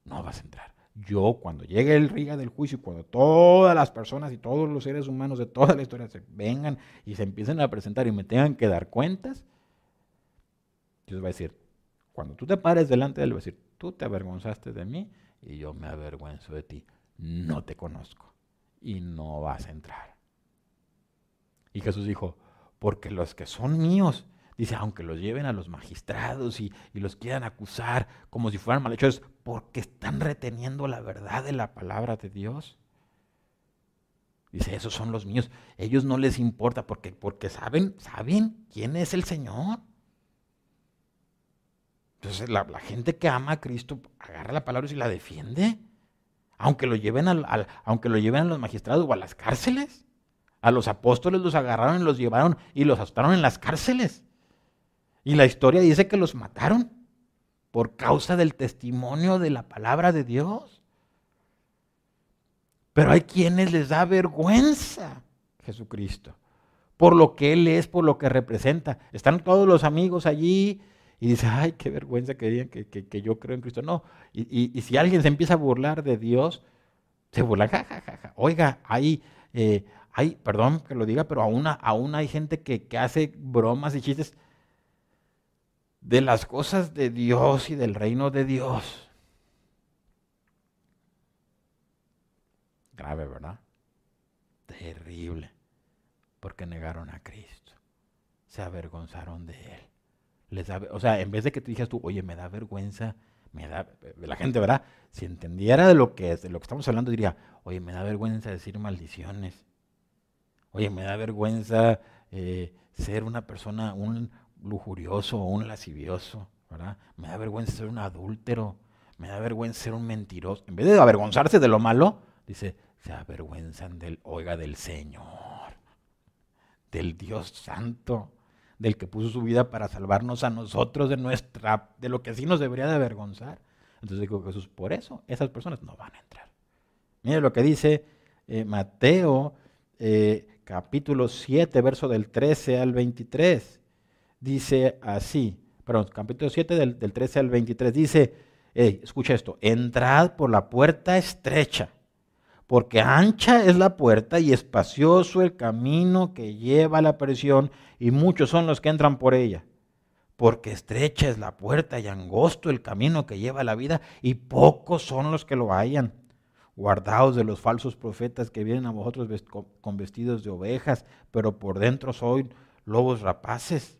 no vas a entrar yo cuando llegue el día del juicio, cuando todas las personas y todos los seres humanos de toda la historia se vengan y se empiecen a presentar y me tengan que dar cuentas, Dios va a decir, cuando tú te pares delante de él, va a decir, tú te avergonzaste de mí y yo me avergüenzo de ti. No te conozco y no vas a entrar. Y Jesús dijo, porque los que son míos, Dice, aunque los lleven a los magistrados y, los quieran acusar como si fueran malhechores, porque están reteniendo la verdad de la palabra de Dios. Dice, esos son los míos. Ellos no les importa porque, porque saben, saben quién es el Señor. Entonces la, gente que ama a Cristo agarra la palabra y la defiende. Aunque lo, lleven aunque lo lleven a los magistrados o a las cárceles. A los apóstoles los agarraron y los llevaron y los asustaron en las cárceles. Y la historia dice que los mataron por causa del testimonio de la palabra de Dios. Pero hay quienes les da vergüenza Jesucristo, por lo que Él es, por lo que representa. Están todos los amigos allí y dice, ay, qué vergüenza que digan que, yo creo en Cristo. No, y, si alguien se empieza a burlar de Dios, se burla, ja, Oiga, hay, eh, perdón que lo diga, pero aún, aún hay gente que, que hace bromas y chistes de las cosas de Dios y del reino de Dios. Grave, ¿verdad? Terrible. Porque negaron a Cristo. Se avergonzaron de Él. Les o sea, en vez de que tú dijeras tú, oye, me da vergüenza, me da, la gente, ¿verdad? Si entendiera de lo que de lo que estamos hablando, diría, oye, me da vergüenza decir maldiciones. Oye, me da vergüenza eh, ser una persona, un, lujurioso o un lascivioso, ¿verdad? Me da vergüenza ser un adúltero, me da vergüenza ser un mentiroso. En vez de avergonzarse de lo malo, dice, se avergüenzan del, oiga, del Señor, del Dios Santo, del que puso su vida para salvarnos a nosotros de nuestra, de lo que sí nos debería de avergonzar. Entonces dijo Jesús, por eso esas personas no van a entrar. Mire lo que dice eh, Mateo eh, capítulo 7, verso del 13 al 23. Dice así, perdón, capítulo 7 del, 13 al 23. Dice, escucha esto, entrad por la puerta estrecha porque ancha es la puerta y espacioso el camino que lleva a la prisión, y muchos son los que entran por ella. Porque estrecha es la puerta y angosto el camino que lleva a la vida, y pocos son los que lo hallan. Guardaos de los falsos profetas que vienen a vosotros con vestidos de ovejas, pero por dentro soy lobos rapaces.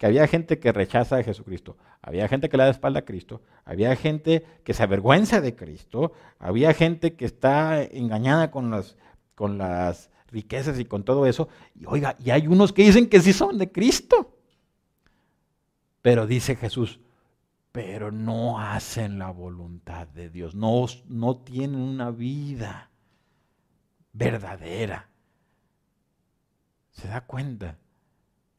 que había gente que rechaza a Jesucristo, había gente que le da espalda a Cristo, había gente que se avergüenza de Cristo, había gente que está engañada con las, con las riquezas y con todo eso. Y oiga, y hay unos que dicen que sí son de Cristo. Pero dice Jesús, pero no hacen la voluntad de Dios, no, no tienen una vida verdadera. ¿Se da cuenta?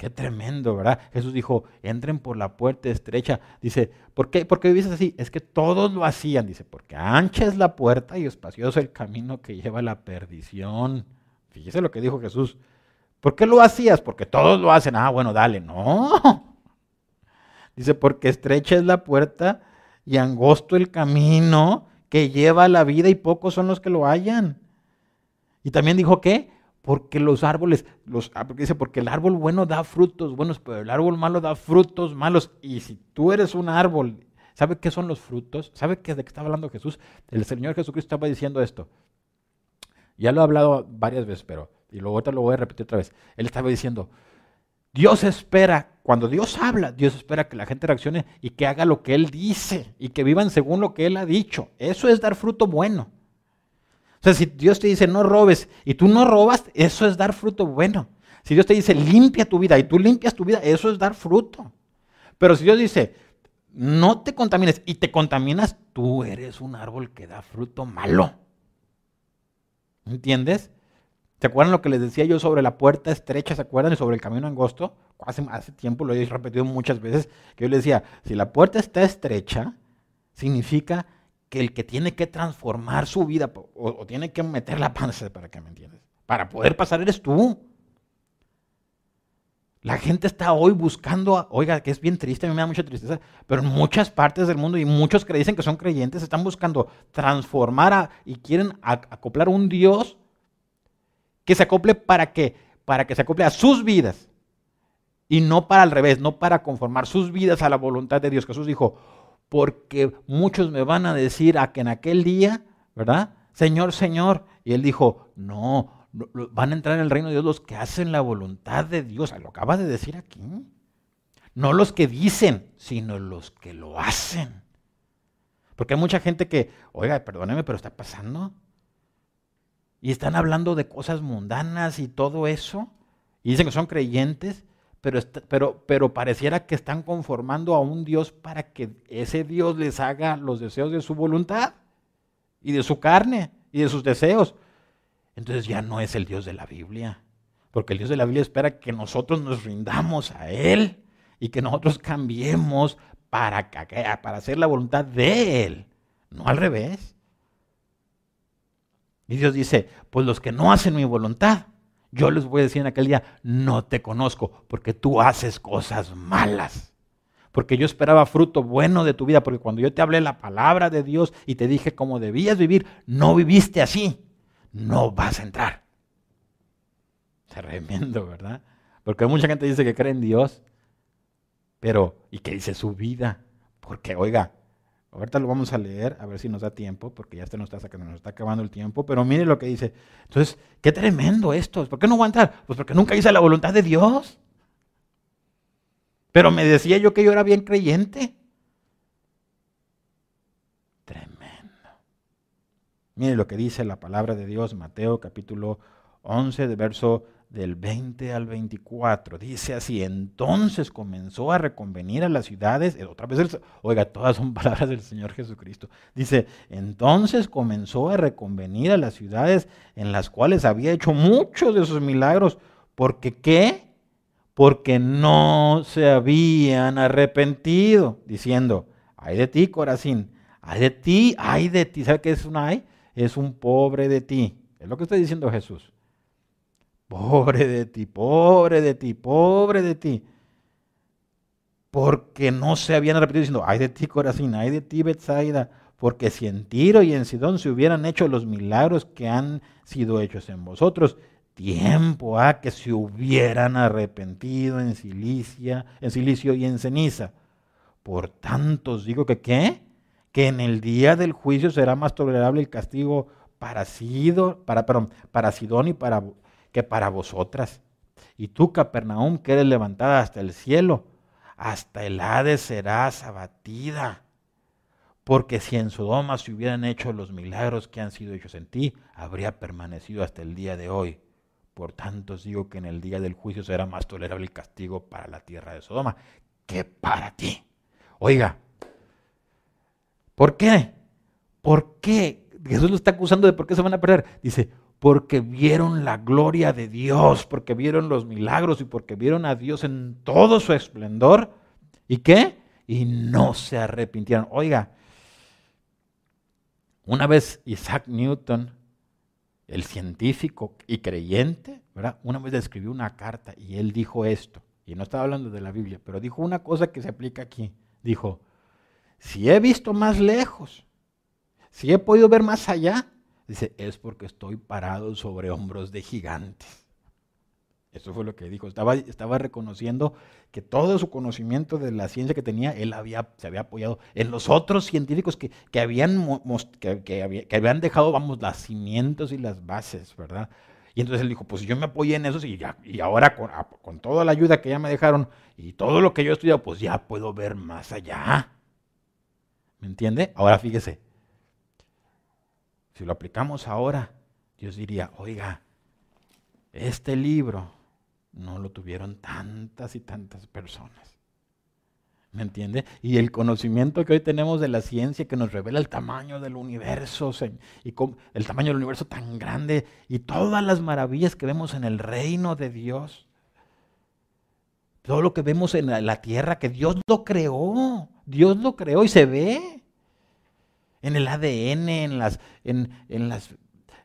Qué tremendo, ¿verdad? Jesús dijo, entren por la puerta estrecha. Dice, ¿por qué, ¿por qué así? Es que todos lo hacían. Dice, porque ancha es la puerta y espacioso el camino que lleva a la perdición. Fíjese lo que dijo Jesús. ¿Por qué lo hacías? Porque todos lo hacen. Ah, bueno, dale. No. [laughs] Dice, porque estrecha es la puerta y angosto el camino que lleva a la vida y pocos son los que lo hallan. Y también dijo que, porque los árboles, los, ah, porque dice, porque el árbol bueno da frutos buenos, pero el árbol malo da frutos malos. Y si tú eres un árbol, ¿sabe qué son los frutos? ¿Sabe qué, de qué está hablando Jesús? El Señor Jesucristo estaba diciendo esto. Ya lo he hablado varias veces, pero, y luego ahorita lo voy a repetir otra vez. Él estaba diciendo, Dios espera, cuando Dios habla, Dios espera que la gente reaccione y que haga lo que Él dice y que vivan según lo que Él ha dicho. Eso es dar fruto bueno. O sea, si Dios te dice no robes y tú no robas, eso es dar fruto bueno. Si Dios te dice limpia tu vida y tú limpias tu vida, eso es dar fruto. Pero si Dios dice no te contamines y te contaminas, tú eres un árbol que da fruto malo. ¿Entiendes? ¿Se acuerdan lo que les decía yo sobre la puerta estrecha? ¿Se acuerdan? Y sobre el camino angosto. Hace, tiempo lo he repetido muchas veces. Que yo les decía, si la puerta está estrecha, significa que el que tiene que transformar su vida o, tiene que meter la panza, para que me entiendas, para poder pasar eres tú. La gente está hoy buscando, oiga, que es bien triste, a mí me da mucha tristeza, pero en muchas partes del mundo y muchos que dicen que son creyentes están buscando transformar y quieren acoplar un Dios que se acople para qué? Para que se acople a sus vidas y no para al revés, no para conformar sus vidas a la voluntad de Dios. Jesús dijo, porque muchos me van a decir a que en aquel día, ¿verdad? Señor, Señor. Y él dijo, no, van a entrar en el reino de Dios los que hacen la voluntad de Dios. Lo acaba de decir aquí. No los que dicen, sino los que lo hacen. Porque hay mucha gente que, oiga, perdóneme, pero está pasando. Y están hablando de cosas mundanas y todo eso. Y dicen que son creyentes, pero, pero, pero pareciera que están conformando a un Dios para que ese Dios les haga los deseos de su voluntad y de su carne y de sus deseos entonces ya no es el Dios de la Biblia. Porque el Dios de la Biblia espera que nosotros nos rindamos a Él y que nosotros cambiemos para, para hacer la voluntad de Él, no al revés. Y Dios dice, pues los que no hacen mi voluntad, yo les voy a decir en aquel día, no te conozco, porque tú haces cosas malas. porque yo esperaba fruto bueno de tu vida, porque cuando yo te hablé la palabra de Dios y te dije cómo debías vivir, no viviste así, no vas a entrar. Tremendo, ¿verdad? Porque mucha gente dice que cree en Dios, pero, ¿y qué dice su vida? Porque, oiga, ahorita lo vamos a leer, a ver si nos da tiempo, porque ya se nos está nos está acabando el tiempo, pero mire lo que dice. Entonces, qué tremendo esto. ¿Por qué no entrar? Pues porque nunca hice la voluntad de Dios. Pero me decía yo que yo era bien creyente. Tremendo. Mire lo que dice la palabra de Dios, Mateo capítulo 11, de verso del 20 al 24. Dice así, entonces comenzó a reconvenir a las ciudades, eh, otra vez, oiga, todas son [laughs] palabras del Señor Jesucristo. Dice, entonces comenzó a reconvenir a las ciudades en las cuales había hecho muchos de sus milagros, porque ¿qué? Porque no se habían arrepentido, diciendo, ay de ti, Corazín, ay de ti, ay de ti, ¿sabe qué es un ay? Es un pobre de ti. Es lo que está diciendo Jesús. Pobre de ti, pobre de ti, pobre de ti. Porque no se habían repetido diciendo, ay de ti Corazín, ay de ti Betsaida, porque si en Tiro y en Sidón se hubieran hecho los milagros que han sido hechos en vosotros, tiempo a que se hubieran arrepentido en Cilicia, en Cilicio y en ceniza. Por tanto os digo que qué? Que en el día del juicio será más tolerable el castigo para, para, para Sidón y para que para vosotras. Y tú, Capernaum, que eres levantada hasta el cielo, hasta el Hades serás abatida. Porque si en Sodoma se hubieran hecho los milagros que han sido hechos en ti, habría permanecido hasta el día de hoy. Por tanto os digo que en el día del juicio será más tolerable el castigo para la tierra de Sodoma que para ti. Oiga, ¿por qué? ¿Por qué? Jesús lo está acusando de por qué se van a perder. Dice, porque vieron la gloria de Dios, porque vieron los milagros y porque vieron a Dios en todo su esplendor. ¿Y qué? Y no se arrepintieron. Oiga, una vez Isaac Newton, el científico y creyente, ¿verdad? Una vez escribió una carta y él dijo esto, y no estaba hablando de la Biblia, pero dijo una cosa que se aplica aquí. Dijo, si he visto más lejos, si he podido ver más allá, Dice, es porque estoy parado sobre hombros de gigantes. Eso fue lo que dijo. Estaba, reconociendo que todo su conocimiento de la ciencia que tenía, él había, se había apoyado en los otros científicos que, habían, dejado, vamos, cimientos y las bases, ¿verdad? Y entonces él dijo, pues yo me apoyé en eso y ahora con, con, toda la ayuda que ya me dejaron y todo lo que yo he estudiado, pues ya puedo ver más allá. ¿Me entiende? Ahora fíjese, si lo aplicamos ahora, Dios diría, oiga, este libro no lo tuvieron tantas y tantas personas. ¿Me entiende? Y el conocimiento que hoy tenemos de la ciencia que nos revela el tamaño del universo y el tamaño del universo tan grande y todas las maravillas que vemos en el reino de Dios. Todo lo que vemos en la tierra, que Dios lo creó. Dios lo creó y se ve en el ADN, en las, en, las,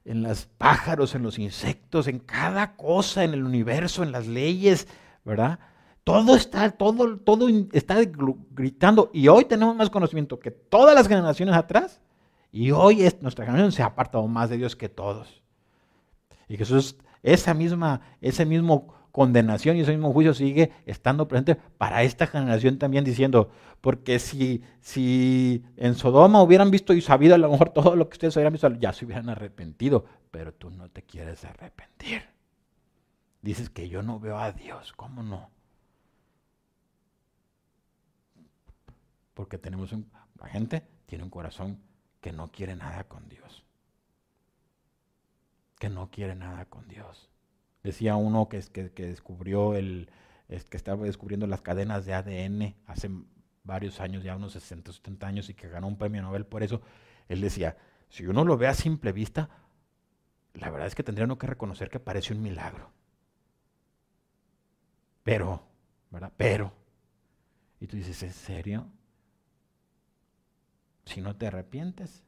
en los pájaros, en los insectos, en cada cosa, en el universo, en las leyes, ¿verdad? Todo está, todo, todo está gritando. Y hoy tenemos más conocimiento que todas las generaciones atrás. Y hoy es, nuestra generación se ha apartado más de Dios que todos. Y Jesús, esa misma, ese mismo condenación y ese mismo juicio sigue estando presente para esta generación también diciendo, porque si, si en Sodoma hubieran visto y sabido a lo mejor todo lo que ustedes hubieran visto, ya se hubieran arrepentido, pero tú no te quieres arrepentir. Dices que yo no veo a Dios, ¿cómo no? Porque tenemos un, la gente tiene un corazón que no quiere nada con Dios. Que no quiere nada con Dios. Decía uno que, que, que descubrió el, que estaba descubriendo las cadenas de ADN hace varios años, ya unos 60, 70 años, y que ganó un premio Nobel por eso. Él decía, si uno lo ve a simple vista, la verdad es que tendría uno que reconocer que parece un milagro. Pero, ¿verdad? Pero. Y tú dices, ¿en serio? Si no te arrepientes,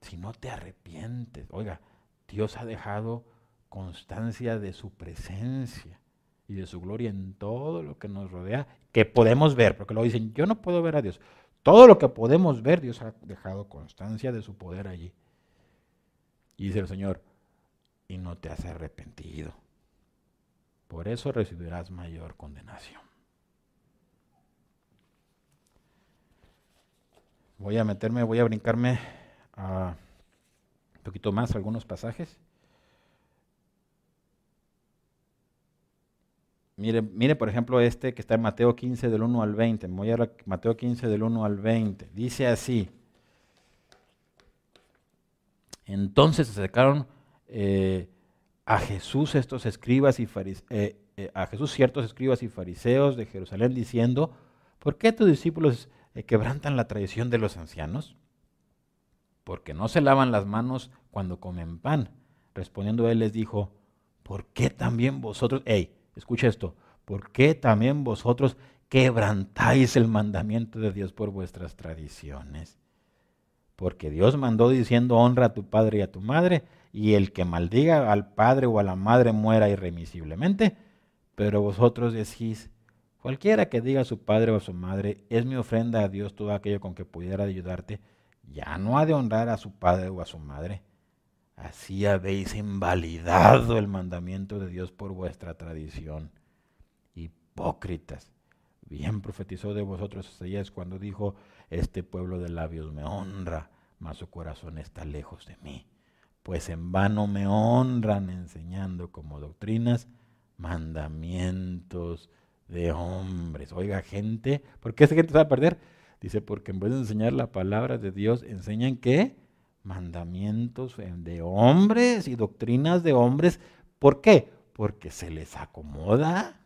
si no te arrepientes, oiga, Dios ha dejado constancia de su presencia y de su gloria en todo lo que nos rodea, que podemos ver, porque luego dicen, yo no puedo ver a Dios. Todo lo que podemos ver, Dios ha dejado constancia de su poder allí. Y dice el Señor, y no te has arrepentido. Por eso recibirás mayor condenación. Voy a meterme, voy a brincarme a un poquito más algunos pasajes. Mire, mire, por ejemplo, este que está en Mateo 15 del 1 al 20. voy a Mateo 15 del 1 al 20. Dice así. Entonces se acercaron eh, a Jesús estos escribas y eh, eh, a Jesús ciertos escribas y fariseos de Jerusalén diciendo, ¿por qué tus discípulos quebrantan la tradición de los ancianos? Porque no se lavan las manos cuando comen pan. Respondiendo él les dijo, ¿por qué también vosotros, hey, escucha esto, ¿por qué también vosotros quebrantáis el mandamiento de Dios por vuestras tradiciones? Porque Dios mandó diciendo, honra a tu padre y a tu madre, y el que maldiga al padre o a la madre muera irremisiblemente. Pero vosotros decís, cualquiera que diga a su padre o a su madre, es mi ofrenda a Dios todo aquello con que pudiera ayudarte, ya no ha de honrar a su padre o a su madre. Así habéis invalidado el mandamiento de Dios por vuestra tradición. Hipócritas. Bien profetizó de vosotros Isaías cuando dijo, este pueblo de labios me honra, mas su corazón está lejos de mí. Pues en vano me honran enseñando como doctrinas mandamientos de hombres. Oiga, gente, ¿por qué esa gente se va a perder? Dice, porque en vez de enseñar la palabra de Dios, enseñan qué? Mandamientos de hombres y doctrinas de hombres. ¿Por qué? Porque se les acomoda.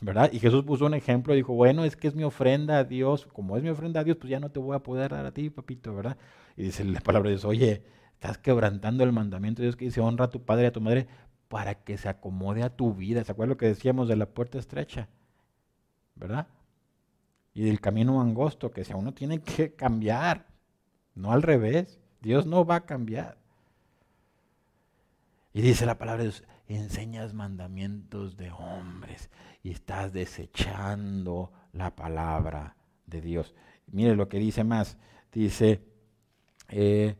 ¿verdad? Y Jesús puso un ejemplo, dijo, bueno, es que es mi ofrenda a Dios, como es mi ofrenda a Dios, pues ya no te voy a poder dar a ti, papito, ¿verdad? Y dice la palabra de Dios, oye, estás quebrantando el mandamiento de Dios que dice, honra a tu padre y a tu madre para que se acomode a tu vida. ¿Se acuerdan lo que decíamos de la puerta estrecha? ¿Verdad? Y del camino angosto, que si uno tiene que cambiar, no al revés, Dios no va a cambiar. Y dice la palabra de Dios, enseñas mandamientos de hombres y estás desechando la palabra de Dios. Mire lo que dice más. Dice, eh,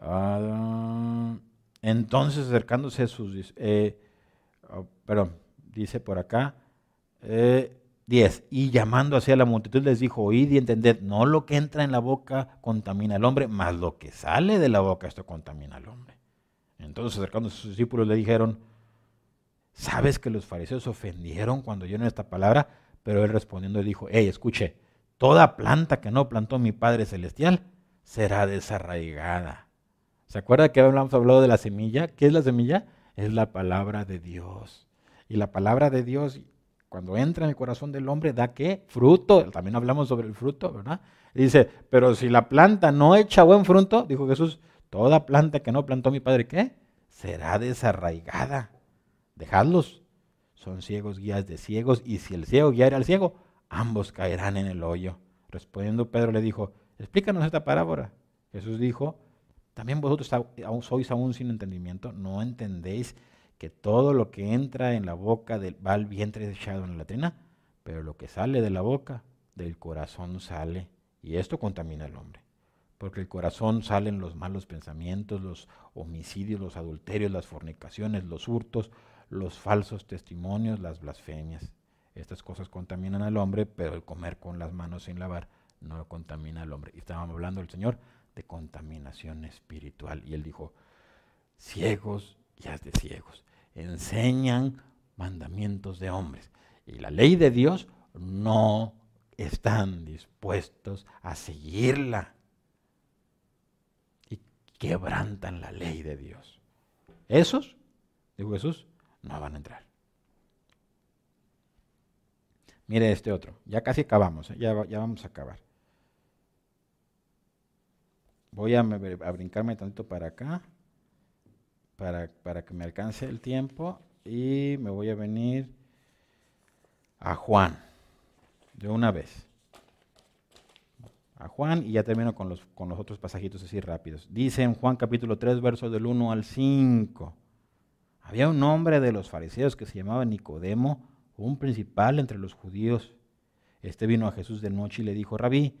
ah, entonces acercándose a sus... Eh, oh, perdón, dice por acá, 10. Eh, y llamando hacia la multitud les dijo, oíd y entended, no lo que entra en la boca contamina al hombre, mas lo que sale de la boca esto contamina al hombre. Entonces acercándose a sus discípulos le dijeron, ¿Sabes que los fariseos ofendieron cuando oyeron esta palabra? Pero él respondiendo dijo, hey, escuche, toda planta que no plantó mi Padre Celestial será desarraigada. ¿Se acuerda que hablamos hablado de la semilla? ¿Qué es la semilla? Es la palabra de Dios. Y la palabra de Dios, cuando entra en el corazón del hombre, da qué? Fruto. También hablamos sobre el fruto, ¿verdad? dice, pero si la planta no echa buen fruto, dijo Jesús, toda planta que no plantó mi Padre, ¿qué? Será desarraigada dejadlos. Son ciegos guías de ciegos, y si el ciego guiara al ciego, ambos caerán en el hoyo. Respondiendo Pedro le dijo, explícanos esta parábola. Jesús dijo, también vosotros sois aún sin entendimiento, no entendéis que todo lo que entra en la boca del, va al vientre echado en la latrina, pero lo que sale de la boca, del corazón sale, y esto contamina al hombre. Porque el corazón salen los malos pensamientos, los homicidios, los adulterios, las fornicaciones, los hurtos, los falsos testimonios, las blasfemias. Estas cosas contaminan al hombre, pero el comer con las manos sin lavar no contamina al hombre. Y estábamos hablando el Señor de contaminación espiritual. Y él dijo, ciegos y de ciegos, enseñan mandamientos de hombres. Y la ley de Dios no están dispuestos a seguirla. Y quebrantan la ley de Dios. Esos, dijo Jesús, no van a entrar. Mire este otro, ya casi acabamos, ¿eh? ya, ya, vamos a acabar. Voy a, a brincarme tantito para acá, para, para que me alcance el tiempo, y me voy a venir a Juan, de una vez. A Juan, y ya termino con los, con los otros pasajitos así rápidos. Dice en Juan capítulo 3, versos del 1 al 5. Había un hombre de los fariseos que se llamaba Nicodemo, un principal entre los judíos. Este vino a Jesús de noche y le dijo, Rabí,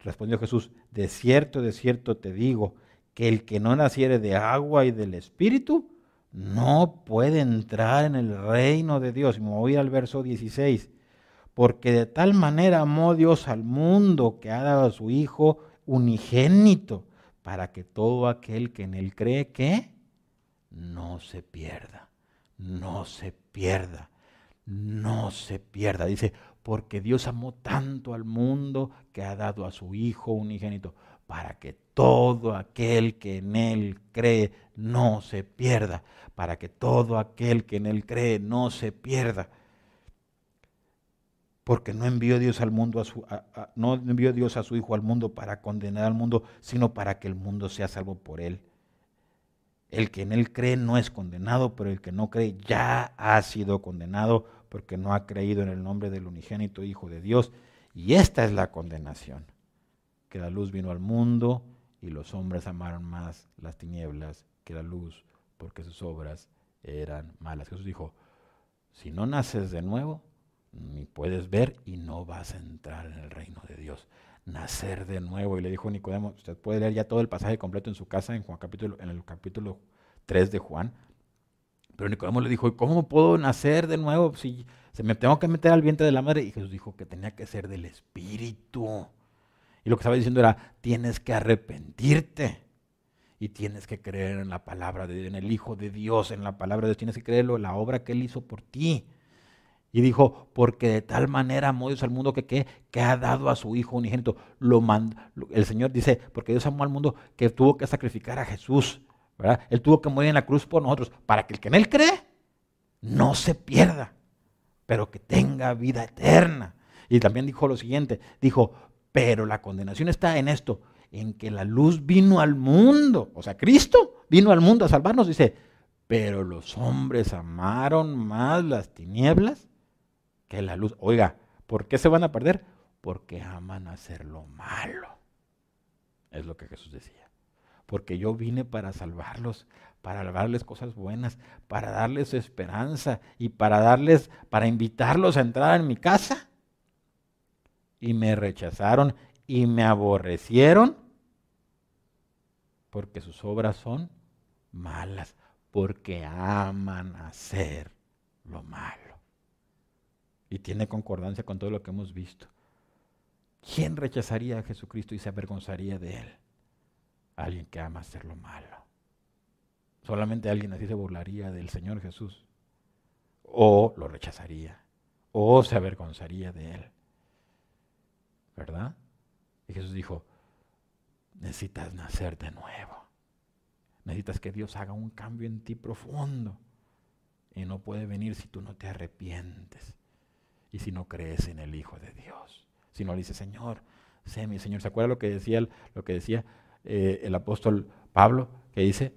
respondió Jesús, de cierto, de cierto te digo, que el que no naciere de agua y del Espíritu, no puede entrar en el reino de Dios. Y me voy al verso 16. Porque de tal manera amó Dios al mundo que ha dado a su Hijo unigénito, para que todo aquel que en él cree que no se pierda, no se pierda, no se pierda. Dice, porque Dios amó tanto al mundo que ha dado a su Hijo unigénito, para que todo aquel que en Él cree no se pierda, para que todo aquel que en Él cree no se pierda. Porque no envió Dios al mundo a su, no envió Dios a su Hijo al mundo para condenar al mundo, sino para que el mundo sea salvo por Él. El que en Él cree no es condenado, pero el que no cree ya ha sido condenado porque no ha creído en el nombre del unigénito Hijo de Dios. Y esta es la condenación, que la luz vino al mundo y los hombres amaron más las tinieblas que la luz, porque sus obras eran malas. Jesús dijo, si no naces de nuevo, ni puedes ver y no vas a entrar en el reino de Dios. Nacer de nuevo. Y le dijo Nicodemo, usted puede leer ya todo el pasaje completo en su casa en, Juan capítulo, en el capítulo 3 de Juan. Pero Nicodemo le dijo, ¿cómo puedo nacer de nuevo si se me tengo que meter al vientre de la madre? Y Jesús dijo que tenía que ser del Espíritu. Y lo que estaba diciendo era, tienes que arrepentirte. Y tienes que creer en la palabra, de, en el Hijo de Dios, en la palabra de Dios. Tienes que creerlo, en la obra que Él hizo por ti. Y dijo, porque de tal manera amó Dios al mundo que, ha dado a su Hijo unigénito. Lo el Señor dice, porque Dios amó al mundo que tuvo que sacrificar a Jesús. Él tuvo que morir en la cruz por nosotros, para que el que en Él cree no se pierda, pero que tenga vida eterna. Y también dijo lo siguiente, dijo, pero la condenación está en esto, en que la luz vino al mundo, o sea, Cristo vino al mundo a salvarnos, dice, pero los hombres amaron más las tinieblas que la luz. Oiga, ¿por qué se van a perder? Porque aman hacer lo malo. Es lo que Jesús decía porque yo vine para salvarlos, para darles cosas buenas, para darles esperanza y para darles, para invitarlos a entrar en mi casa. Y me rechazaron y me aborrecieron porque sus obras son malas, porque aman hacer lo malo. Y tiene concordancia con todo lo que hemos visto. ¿Quién rechazaría a Jesucristo y se avergonzaría de él? Alguien que ama hacer lo malo. Solamente alguien así se burlaría del Señor Jesús. O lo rechazaría. O se avergonzaría de él. ¿Verdad? Y Jesús dijo, necesitas nacer de nuevo. Necesitas que Dios haga un cambio en ti profundo. Y no puede venir si tú no te arrepientes. Y si no crees en el Hijo de Dios. Si no le dices, Señor, sé mi Señor. ¿Se acuerda lo que decía, lo que decía eh, el apóstol Pablo, que dice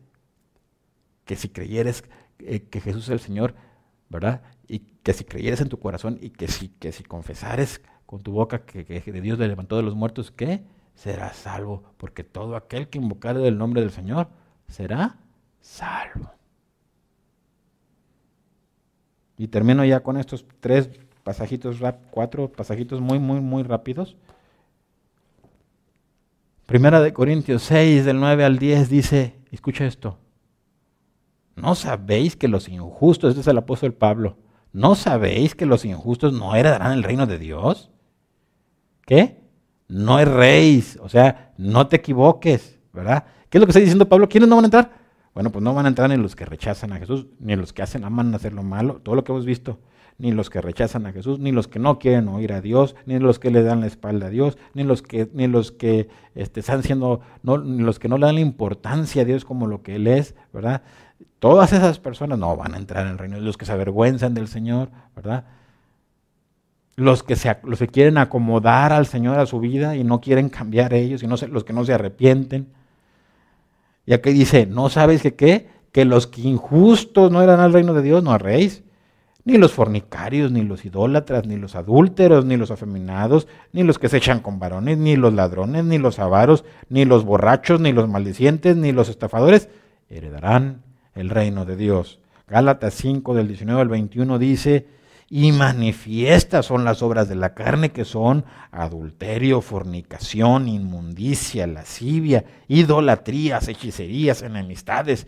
que si creyeres eh, que Jesús es el Señor, ¿verdad? Y que si creyeres en tu corazón y que si, que si confesares con tu boca que, de Dios le levantó de los muertos, ¿qué? Serás salvo, porque todo aquel que invocare el nombre del Señor será salvo. Y termino ya con estos tres pasajitos, cuatro pasajitos muy, muy, muy rápidos. Primera de Corintios 6, del 9 al 10 dice, escucha esto, ¿no sabéis que los injustos, este es el apóstol Pablo, ¿no sabéis que los injustos no heredarán el reino de Dios? ¿Qué? No erréis, o sea, no te equivoques, ¿verdad? ¿Qué es lo que está diciendo Pablo? ¿Quiénes no van a entrar? Bueno, pues no van a entrar ni los que rechazan a Jesús, ni los que hacen, aman hacer lo malo, todo lo que hemos visto, ni los que rechazan a Jesús, ni los que no quieren oír a Dios, ni los que le dan la espalda a Dios, ni los que, ni los que este, están siendo, no, ni los que no le dan la importancia a Dios como lo que Él es, ¿verdad? Todas esas personas no van a entrar en el reino los que se avergüenzan del Señor, ¿verdad? Los que, se, los que quieren acomodar al Señor a su vida y no quieren cambiar ellos, y no los que no se arrepienten. Y aquí dice, ¿no sabes que qué? Que los que injustos no eran al reino de Dios, no reis Ni los fornicarios, ni los idólatras, ni los adúlteros, ni los afeminados, ni los que se echan con varones, ni los ladrones, ni los avaros, ni los borrachos, ni los maldicientes, ni los estafadores, heredarán el reino de Dios. Gálatas 5 del 19 al 21 dice, y manifiestas son las obras de la carne que son adulterio, fornicación, inmundicia, lascivia, idolatrías, hechicerías, enemistades,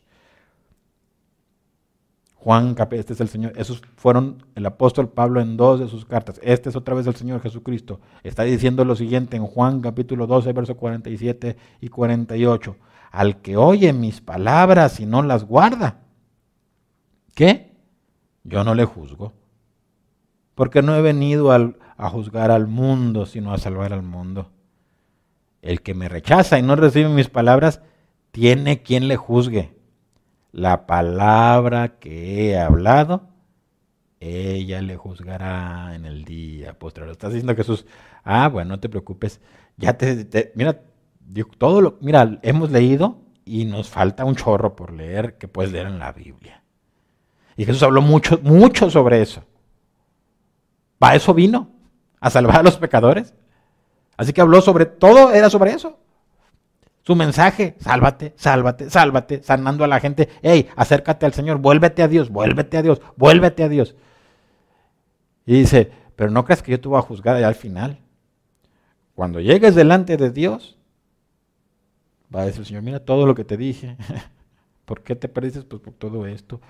Juan, este es el Señor, esos fueron el apóstol Pablo en dos de sus cartas. Este es otra vez el Señor Jesucristo. Está diciendo lo siguiente en Juan capítulo 12, versos 47 y 48. Al que oye mis palabras y no las guarda, ¿qué? Yo no le juzgo. Porque no he venido al, a juzgar al mundo, sino a salvar al mundo. El que me rechaza y no recibe mis palabras, tiene quien le juzgue. La palabra que he hablado, ella le juzgará en el día posterior. Estás diciendo Jesús, ah, bueno, no te preocupes. Ya te, mira, todo lo, mira, hemos leído y nos falta un chorro por leer que puedes leer en la Biblia. Y Jesús habló mucho, mucho sobre eso. Para eso vino a salvar a los pecadores. Así que habló sobre todo, era sobre eso. Su mensaje, sálvate, sálvate, sálvate, sanando a la gente. Hey, acércate al Señor, vuélvete a Dios, vuélvete a Dios, vuélvete a Dios. Y dice, pero no creas que yo te voy a juzgar allá al final. Cuando llegues delante de Dios, va a decir el Señor, mira todo lo que te dije. [laughs] ¿Por qué te perdiste? Pues por todo esto.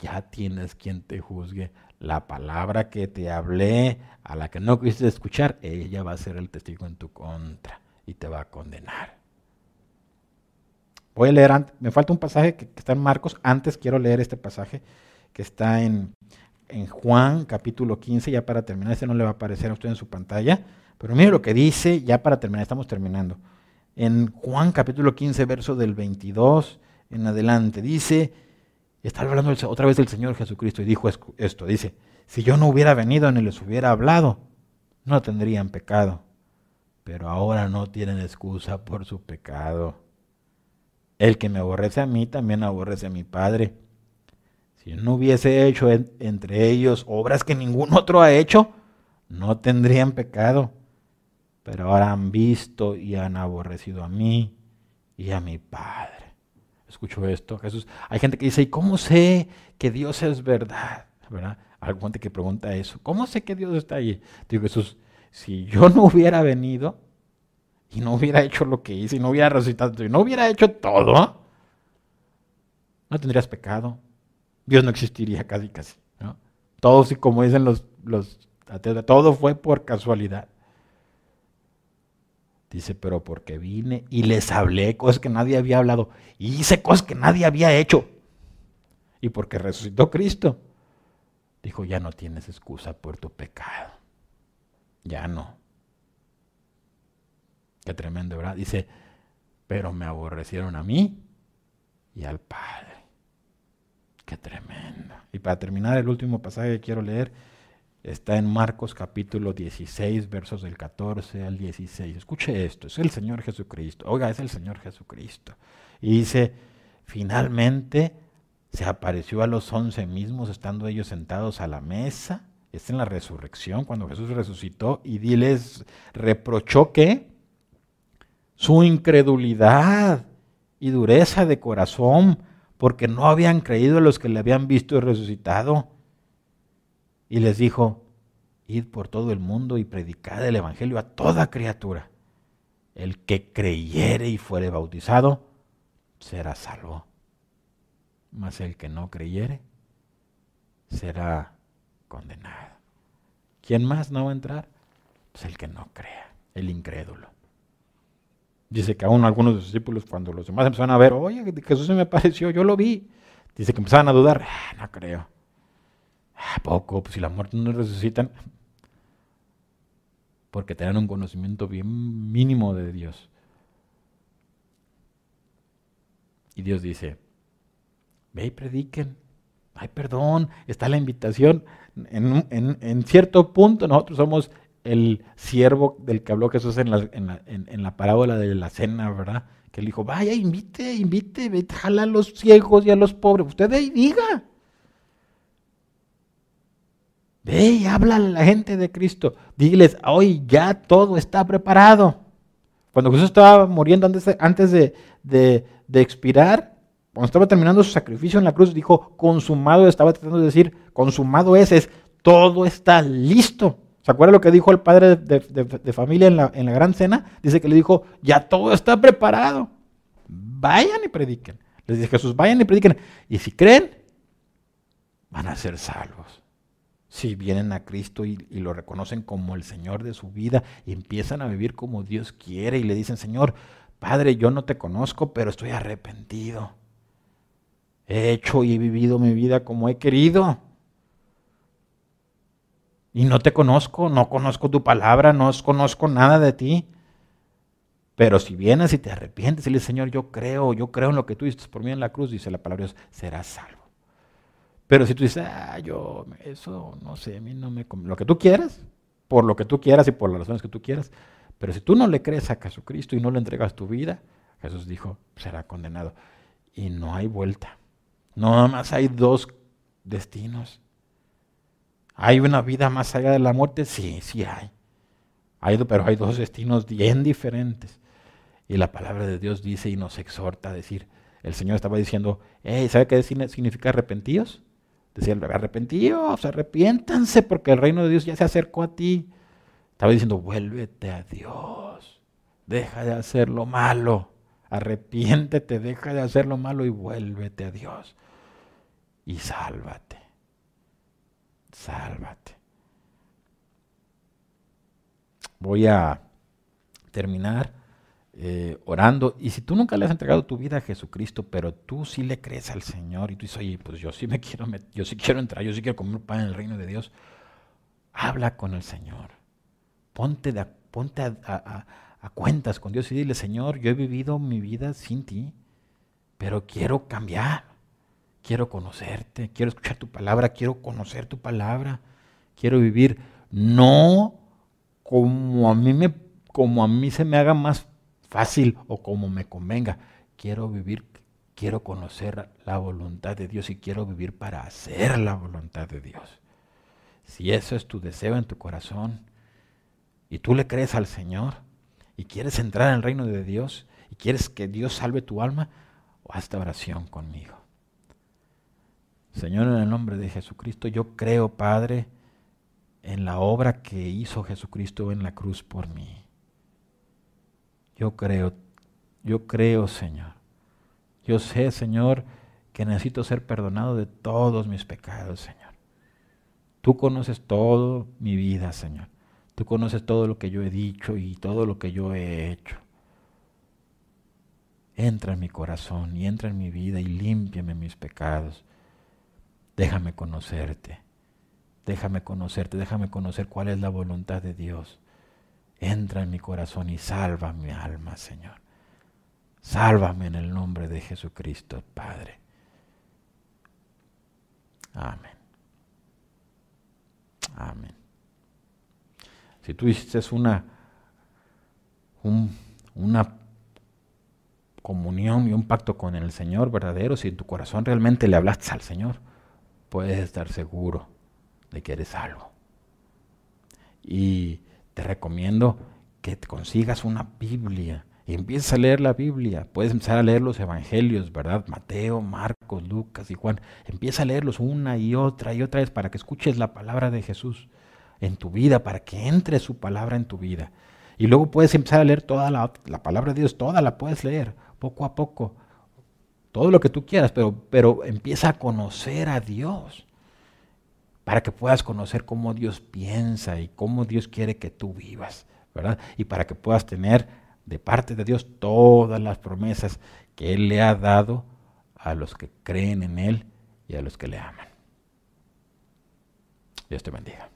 Ya tienes quien te juzgue la palabra que te hablé, a la que no quisiste escuchar, ella va a ser el testigo en tu contra y te va a condenar. Voy a leer, me falta un pasaje que, está en Marcos, antes quiero leer este pasaje que está en, en Juan capítulo 15, ya para terminar, este no le va a aparecer a usted en su pantalla, pero mire lo que dice, ya para terminar, estamos terminando. En Juan capítulo 15, verso del 22 en adelante, dice, está hablando otra vez del Señor Jesucristo y dijo esto, dice, si yo no hubiera venido ni les hubiera hablado, no tendrían pecado, pero ahora no tienen excusa por su pecado. El que me aborrece a mí también aborrece a mi Padre. Si no hubiese hecho entre ellos obras que ningún otro ha hecho, no tendrían pecado. Pero ahora han visto y han aborrecido a mí y a mi Padre escucho esto, Jesús. Hay gente que dice, ¿y cómo sé que Dios es verdad? ¿Verdad? Hay gente que pregunta eso. ¿Cómo sé que Dios está ahí? Digo, Jesús, si yo no hubiera venido y no hubiera hecho lo que hice y no hubiera resucitado y no hubiera hecho todo, no tendrías pecado. Dios no existiría casi, casi. ¿no? Todo, como dicen los, los todo fue por casualidad. Dice, pero porque vine y les hablé cosas que nadie había hablado. Y hice cosas que nadie había hecho. Y porque resucitó Cristo. Dijo, ya no tienes excusa por tu pecado. Ya no. Qué tremendo, ¿verdad? Dice, pero me aborrecieron a mí y al Padre. Qué tremendo. Y para terminar, el último pasaje que quiero leer Está en Marcos capítulo 16, versos del 14 al 16. Escuche esto, es el Señor Jesucristo. Oiga, es el Señor Jesucristo. Y dice, finalmente se apareció a los once mismos, estando ellos sentados a la mesa. Está en la resurrección, cuando Jesús resucitó, y les reprochó que su incredulidad y dureza de corazón, porque no habían creído los que le habían visto y resucitado y les dijo, id por todo el mundo y predicad el Evangelio a toda criatura. el que creyere y fuere bautizado será salvo. Mas el que no creyere será condenado. ¿Quién más no va a entrar? Pues el que no crea, el incrédulo. Dice que aún algunos discípulos, cuando los demás empezaron a ver, oye, Jesús se me apareció, yo lo vi. Dice que empezaban a dudar, ah, no creo. ¿A poco? Pues si la muerte no resucitan. Porque tenían un conocimiento bien mínimo de Dios. Y Dios dice, ve y prediquen. Ay, perdón, está la invitación. En, en, cierto punto nosotros somos el siervo del que habló Jesús en la, en la, parábola de la cena, ¿verdad? Que él dijo, vaya, invite, invite, jala a los ciegos y a los pobres. Usted ahí diga. Ve y habla a la gente de Cristo. Diles, hoy ya todo está preparado. Cuando Jesús estaba muriendo antes de, antes de, de expirar, cuando estaba terminando su sacrificio en la cruz, dijo, consumado, estaba tratando de decir, consumado es, es, todo está listo. ¿Se acuerda lo que dijo el padre de, familia en la, gran cena? Dice que le dijo, ya todo está preparado. Vayan y prediquen. Les dice Jesús, vayan y prediquen. Y si creen, van a ser salvos. Si vienen a Cristo y, y, lo reconocen como el Señor de su vida y empiezan a vivir como Dios quiere y le dicen, Señor, Padre, yo no te conozco, pero estoy arrepentido. He hecho y he vivido mi vida como he querido. Y no te conozco, no conozco tu palabra, no conozco nada de ti. Pero si vienes y te arrepientes y dices, Señor, yo creo, yo creo en lo que tú hiciste por mí en la cruz, dice la palabra de Dios, serás salvo. Pero si tú dices, ah, yo, eso, no sé, a mí no me... Lo que tú quieras, por lo que tú quieras y por las razones que tú quieras. Pero si tú no le crees a Jesucristo y no le entregas tu vida, Jesús dijo, será condenado. Y no hay vuelta. No, nada más hay dos destinos. ¿Hay una vida más allá de la muerte? Sí, sí hay. hay. Pero hay dos destinos bien diferentes. Y la palabra de Dios dice y nos exhorta a decir, el Señor estaba diciendo, ¿sabe qué significa arrepentíos? Decía, arrepentíos, arrepiéntanse porque el reino de Dios ya se acercó a ti. Estaba diciendo, vuélvete a Dios, deja de hacer lo malo, arrepiéntete, deja de hacer lo malo y vuélvete a Dios. Y sálvate sálvate. Voy a terminar eh, orando. Y si tú nunca le has entregado tu vida a Jesucristo, pero tú sí le crees al Señor y tú dices, oye, pues yo sí me quiero, yo sí quiero entrar, yo sí quiero comer pan en el reino de Dios, habla con el Señor. Ponte, ponte a cuentas con Dios y dile, Señor, yo he vivido mi vida sin ti, pero quiero cambiar quiero conocerte, quiero escuchar tu palabra, quiero conocer tu palabra, quiero vivir no como a mí me como a mí se me haga más fácil o como me convenga. Quiero vivir, quiero conocer la voluntad de Dios y quiero vivir para hacer la voluntad de Dios. Si eso es tu deseo en tu corazón y tú le crees al Señor y quieres entrar en el reino de Dios y quieres que Dios salve tu alma, haz esta oración conmigo. Señor, en el nombre de Jesucristo, yo creo, Padre, en la obra que hizo Jesucristo en la cruz por mí. Yo creo, yo creo, Señor. Yo sé, Señor, que necesito ser perdonado de todos mis pecados, Señor. Tú conoces todo mi vida, Señor. Tú conoces todo lo que yo he dicho y todo lo que yo he hecho. Entra en mi corazón y entra en mi vida y límpiame mis pecados déjame conocerte, déjame conocerte, déjame conocer cuál es la voluntad de Dios. Entra en mi corazón y salva mi alma, Señor. Sálvame en el nombre de Jesucristo, Padre. Amén. Amén. Si tú hiciste una, una comunión y un pacto con el Señor verdadero, si en tu corazón realmente le hablaste al Señor, puedes estar seguro de que eres salvo. Y te recomiendo que te consigas una Biblia y empieces a leer la Biblia. Puedes empezar a leer los evangelios, ¿verdad? Mateo, Marcos, Lucas y Juan. Empieza a leerlos una y otra y otra vez para que escuches la palabra de Jesús en tu vida, para que entre su palabra en tu vida. Y luego puedes empezar a leer toda la, la palabra de Dios, toda la puedes leer, poco a poco. Todo lo que tú quieras, pero, pero empieza a conocer a Dios para que puedas conocer cómo Dios piensa y cómo Dios quiere que tú vivas, ¿verdad? Y para que puedas tener de parte de Dios todas las promesas que Él le ha dado a los que creen en Él y a los que le aman. Dios te bendiga.